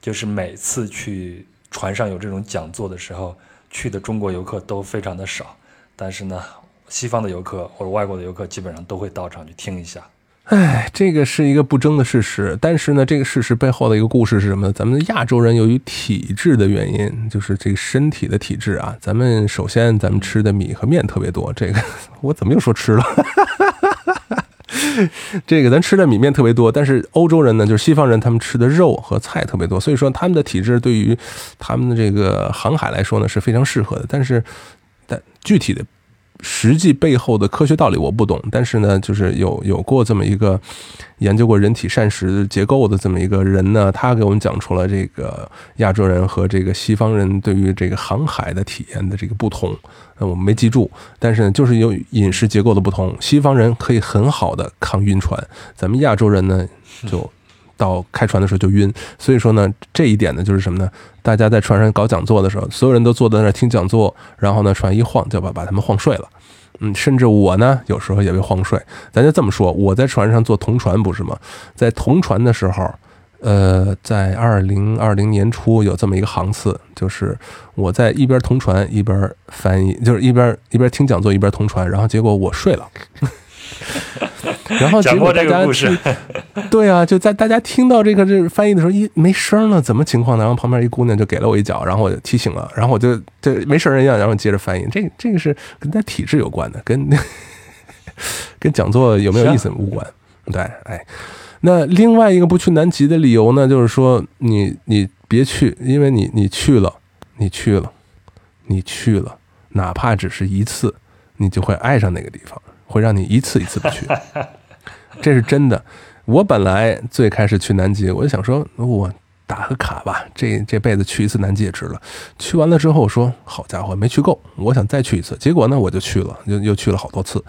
就是每次去船上有这种讲座的时候，去的中国游客都非常的少，但是呢，西方的游客或者外国的游客基本上都会到场去听一下。哎，这个是一个不争的事实，但是呢，这个事实背后的一个故事是什么呢？咱们亚洲人由于体质的原因，就是这个身体的体质啊，咱们首先咱们吃的米和面特别多。这个 [laughs] 我怎么又说吃了？[laughs] [laughs] 这个咱吃的米面特别多，但是欧洲人呢，就是西方人，他们吃的肉和菜特别多，所以说他们的体质对于他们的这个航海来说呢是非常适合的。但是，但具体的。实际背后的科学道理我不懂，但是呢，就是有有过这么一个研究过人体膳食结构的这么一个人呢，他给我们讲出了这个亚洲人和这个西方人对于这个航海的体验的这个不同。那我们没记住，但是呢，就是有饮食结构的不同。西方人可以很好的抗晕船，咱们亚洲人呢就。到开船的时候就晕，所以说呢，这一点呢就是什么呢？大家在船上搞讲座的时候，所有人都坐在那儿听讲座，然后呢，船一晃就把把他们晃睡了。嗯，甚至我呢，有时候也被晃睡。咱就这么说，我在船上坐同船不是吗？在同船的时候，呃，在二零二零年初有这么一个航次，就是我在一边同船一边翻译，就是一边一边听讲座一边同船，然后结果我睡了。[laughs] [laughs] 然后结果大家去，[laughs] 对啊，就在大家听到这个这翻译的时候，一没声了，怎么情况呢？然后旁边一姑娘就给了我一脚，然后我就提醒了，然后我就这没事人一样，然后接着翻译。这这个是跟他体质有关的，跟 [laughs] 跟讲座有没有意思无关。对，哎，那另外一个不去南极的理由呢，就是说你你别去，因为你你去了，你去了，你去了，哪怕只是一次，你就会爱上那个地方。会让你一次一次的去，这是真的。我本来最开始去南极，我就想说，我打个卡吧，这这辈子去一次南极也值了。去完了之后，说好家伙，没去够，我想再去一次。结果呢，我就去了，又又去了好多次。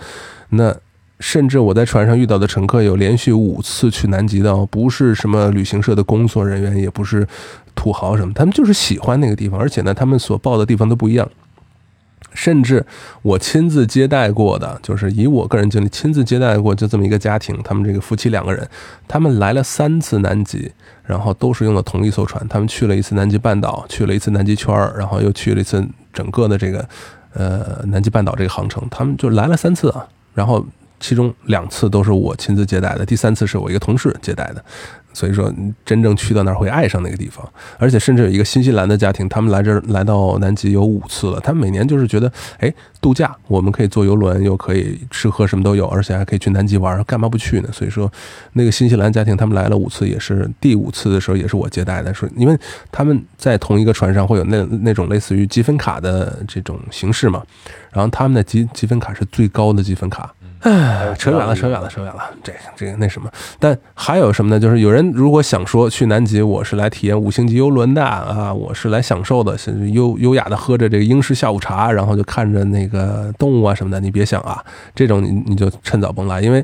那甚至我在船上遇到的乘客有连续五次去南极的，不是什么旅行社的工作人员，也不是土豪什么，他们就是喜欢那个地方，而且呢，他们所报的地方都不一样。甚至我亲自接待过的，就是以我个人经历亲自接待过，就这么一个家庭，他们这个夫妻两个人，他们来了三次南极，然后都是用了同一艘船，他们去了一次南极半岛，去了一次南极圈然后又去了一次整个的这个呃南极半岛这个航程，他们就来了三次啊，然后其中两次都是我亲自接待的，第三次是我一个同事接待的。所以说，真正去到那儿会爱上那个地方，而且甚至有一个新西兰的家庭，他们来这儿来到南极有五次了。他们每年就是觉得，哎，度假，我们可以坐游轮，又可以吃喝什么都有，而且还可以去南极玩，干嘛不去呢？所以说，那个新西兰家庭他们来了五次，也是第五次的时候也是我接待的，说因为他们在同一个船上会有那那种类似于积分卡的这种形式嘛，然后他们的积积分卡是最高的积分卡。哎，扯远了，扯远了，扯远了。这个，这个那什么，但还有什么呢？就是有人如果想说去南极，我是来体验五星级游轮的啊，我是来享受的，是优优雅的喝着这个英式下午茶，然后就看着那个动物啊什么的。你别想啊，这种你你就趁早甭来，因为。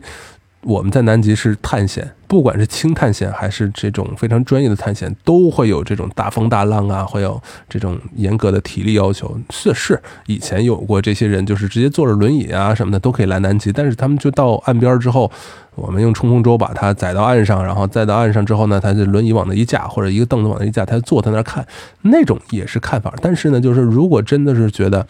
我们在南极是探险，不管是轻探险还是这种非常专业的探险，都会有这种大风大浪啊，会有这种严格的体力要求。是是，以前有过这些人，就是直接坐着轮椅啊什么的都可以来南极，但是他们就到岸边之后，我们用冲锋舟把他载到岸上，然后载到岸上之后呢，他就轮椅往那一架，或者一个凳子往那一架，他就坐在那儿看，那种也是看法。但是呢，就是如果真的是觉得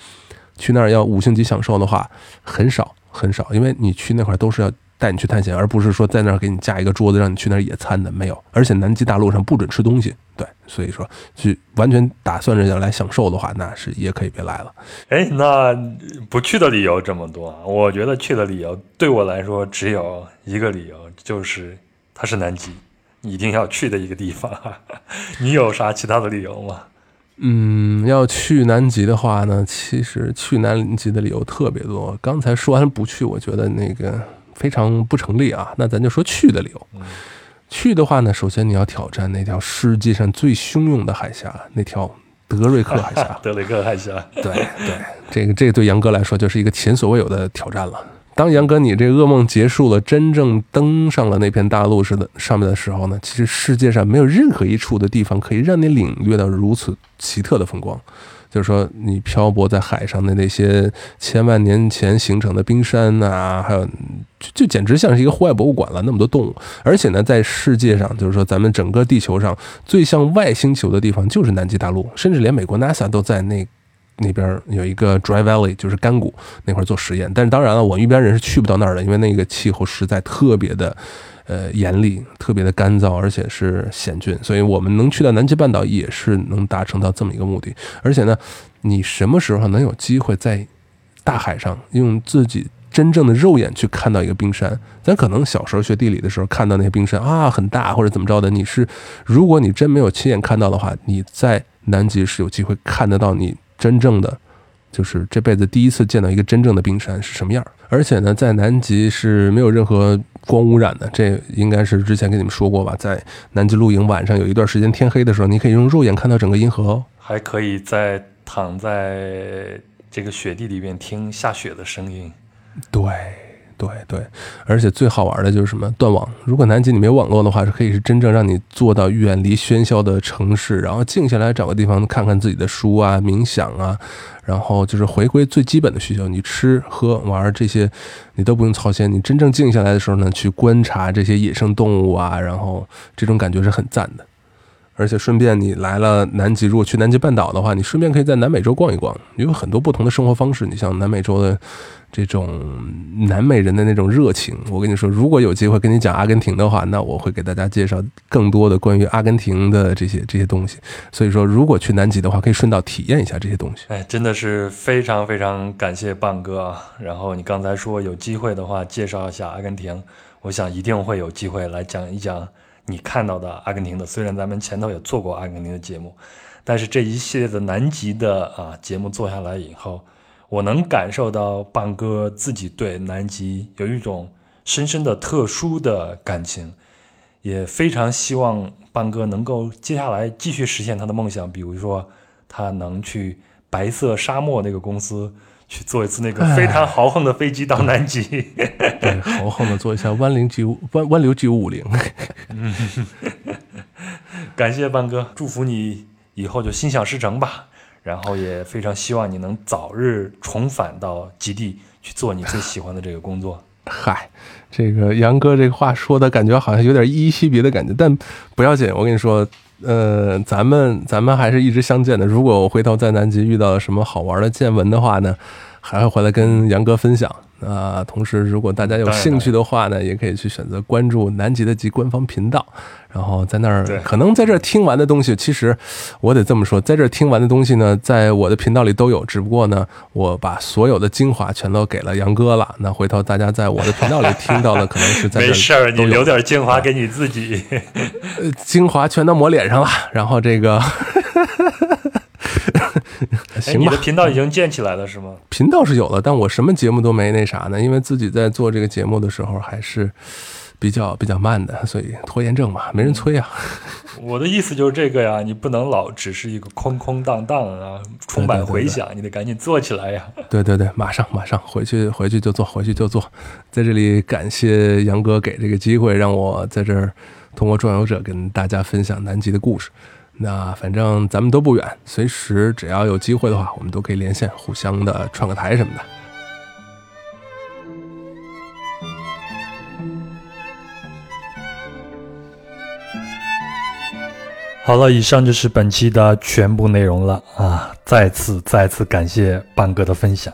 去那儿要五星级享受的话，很少很少，因为你去那块都是要。带你去探险，而不是说在那儿给你架一个桌子让你去那儿野餐的，没有。而且南极大陆上不准吃东西，对，所以说去完全打算着要来享受的话，那是也可以别来了。哎，那不去的理由这么多，我觉得去的理由对我来说只有一个理由，就是它是南极，一定要去的一个地方。[laughs] 你有啥其他的理由吗？嗯，要去南极的话呢，其实去南极的理由特别多。刚才说完不去，我觉得那个。非常不成立啊！那咱就说去的理由。去的话呢，首先你要挑战那条世界上最汹涌的海峡，那条德瑞克海峡。[laughs] 德瑞克海峡。对对，这个这个对杨哥来说就是一个前所未有的挑战了。当杨哥你这噩梦结束了，真正登上了那片大陆似的上面的时候呢，其实世界上没有任何一处的地方可以让你领略到如此奇特的风光。就是说，你漂泊在海上的那些千万年前形成的冰山呐，还有，就就简直像是一个户外博物馆了。那么多动物，而且呢，在世界上，就是说，咱们整个地球上最像外星球的地方就是南极大陆，甚至连美国 NASA 都在那那边有一个 Dry Valley，就是干谷那块做实验。但是当然了，我一般人是去不到那儿的，因为那个气候实在特别的。呃，严厉，特别的干燥，而且是险峻，所以我们能去到南极半岛，也是能达成到这么一个目的。而且呢，你什么时候能有机会在大海上用自己真正的肉眼去看到一个冰山？咱可能小时候学地理的时候看到那些冰山啊，很大或者怎么着的。你是，如果你真没有亲眼看到的话，你在南极是有机会看得到你真正的。就是这辈子第一次见到一个真正的冰山是什么样，而且呢，在南极是没有任何光污染的。这应该是之前跟你们说过吧？在南极露营，晚上有一段时间天黑的时候，你可以用肉眼看到整个银河哦，还可以在躺在这个雪地里面听下雪的声音。对。对对，而且最好玩的就是什么断网。如果南极你没有网络的话，是可以是真正让你做到远离喧嚣的城市，然后静下来找个地方看看自己的书啊、冥想啊，然后就是回归最基本的需求。你吃喝玩这些，你都不用操心。你真正静下来的时候呢，去观察这些野生动物啊，然后这种感觉是很赞的。而且顺便你来了南极，如果去南极半岛的话，你顺便可以在南美洲逛一逛，有很多不同的生活方式。你像南美洲的这种南美人的那种热情，我跟你说，如果有机会跟你讲阿根廷的话，那我会给大家介绍更多的关于阿根廷的这些这些东西。所以说，如果去南极的话，可以顺道体验一下这些东西。哎，真的是非常非常感谢棒哥啊！然后你刚才说有机会的话，介绍一下阿根廷，我想一定会有机会来讲一讲。你看到的阿根廷的，虽然咱们前头也做过阿根廷的节目，但是这一系列的南极的啊节目做下来以后，我能感受到棒哥自己对南极有一种深深的特殊的感情，也非常希望棒哥能够接下来继续实现他的梦想，比如说他能去白色沙漠那个公司。去坐一次那个非常豪横的飞机到南极，[laughs] 对，豪横的坐一下湾零 G 五湾湾流 G 五五零。[laughs] 感谢班哥，祝福你以后就心想事成吧。然后也非常希望你能早日重返到极地去做你最喜欢的这个工作。[laughs] 嗨，这个杨哥这个话说的感觉好像有点依依惜别的感觉，但不要紧，我跟你说。呃，咱们咱们还是一直相见的。如果我回头在南极遇到什么好玩的见闻的话呢，还会回来跟杨哥分享。啊，同时如果大家有兴趣的话呢，也可以去选择关注南极的极官方频道。然后在那儿，可能在这儿听完的东西，其实我得这么说，在这儿听完的东西呢，在我的频道里都有，只不过呢，我把所有的精华全都给了杨哥了。那回头大家在我的频道里听到的，可能是在 [laughs] 没事儿，你留点精华给你自己，精华全都抹脸上了。然后这个，行吧？你的频道已经建起来了是吗？频道是有了，但我什么节目都没那啥呢，因为自己在做这个节目的时候还是。比较比较慢的，所以拖延症嘛，没人催啊。[laughs] 我的意思就是这个呀，你不能老只是一个空空荡荡啊，充满回响，你得赶紧做起来呀。对对对，马上马上回去回去就做，回去就做。在这里感谢杨哥给这个机会，让我在这儿通过壮游者跟大家分享南极的故事。那反正咱们都不远，随时只要有机会的话，我们都可以连线，互相的串个台什么的。好了，以上就是本期的全部内容了啊！再次再次感谢半哥的分享。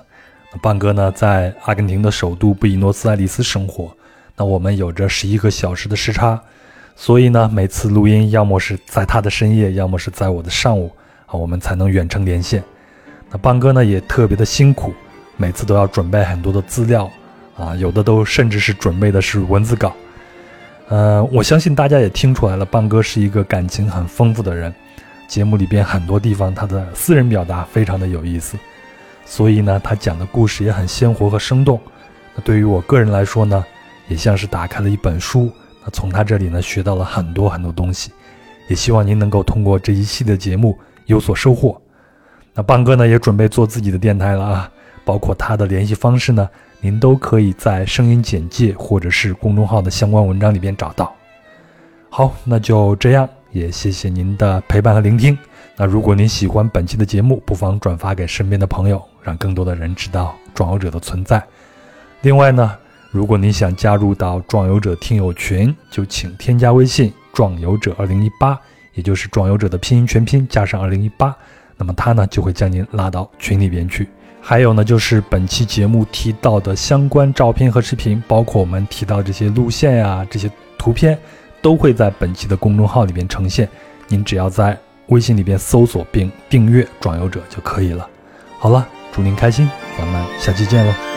半哥呢，在阿根廷的首都布宜诺斯艾利斯生活，那我们有着十一个小时的时差，所以呢，每次录音要么是在他的深夜，要么是在我的上午啊，我们才能远程连线。那邦哥呢，也特别的辛苦，每次都要准备很多的资料啊，有的都甚至是准备的是文字稿。呃，我相信大家也听出来了，邦哥是一个感情很丰富的人。节目里边很多地方，他的私人表达非常的有意思，所以呢，他讲的故事也很鲜活和生动。那对于我个人来说呢，也像是打开了一本书。那从他这里呢，学到了很多很多东西。也希望您能够通过这一系列节目有所收获。那棒哥呢，也准备做自己的电台了啊，包括他的联系方式呢。您都可以在声音简介或者是公众号的相关文章里边找到。好，那就这样，也谢谢您的陪伴和聆听。那如果您喜欢本期的节目，不妨转发给身边的朋友，让更多的人知道壮游者的存在。另外呢，如果您想加入到壮游者听友群，就请添加微信“壮游者二零一八”，也就是壮游者的拼音全拼加上二零一八。那么他呢就会将您拉到群里边去。还有呢，就是本期节目提到的相关照片和视频，包括我们提到这些路线呀、这些图片，都会在本期的公众号里边呈现。您只要在微信里边搜索并订阅“壮游者”就可以了。好了，祝您开心，咱们下期见喽。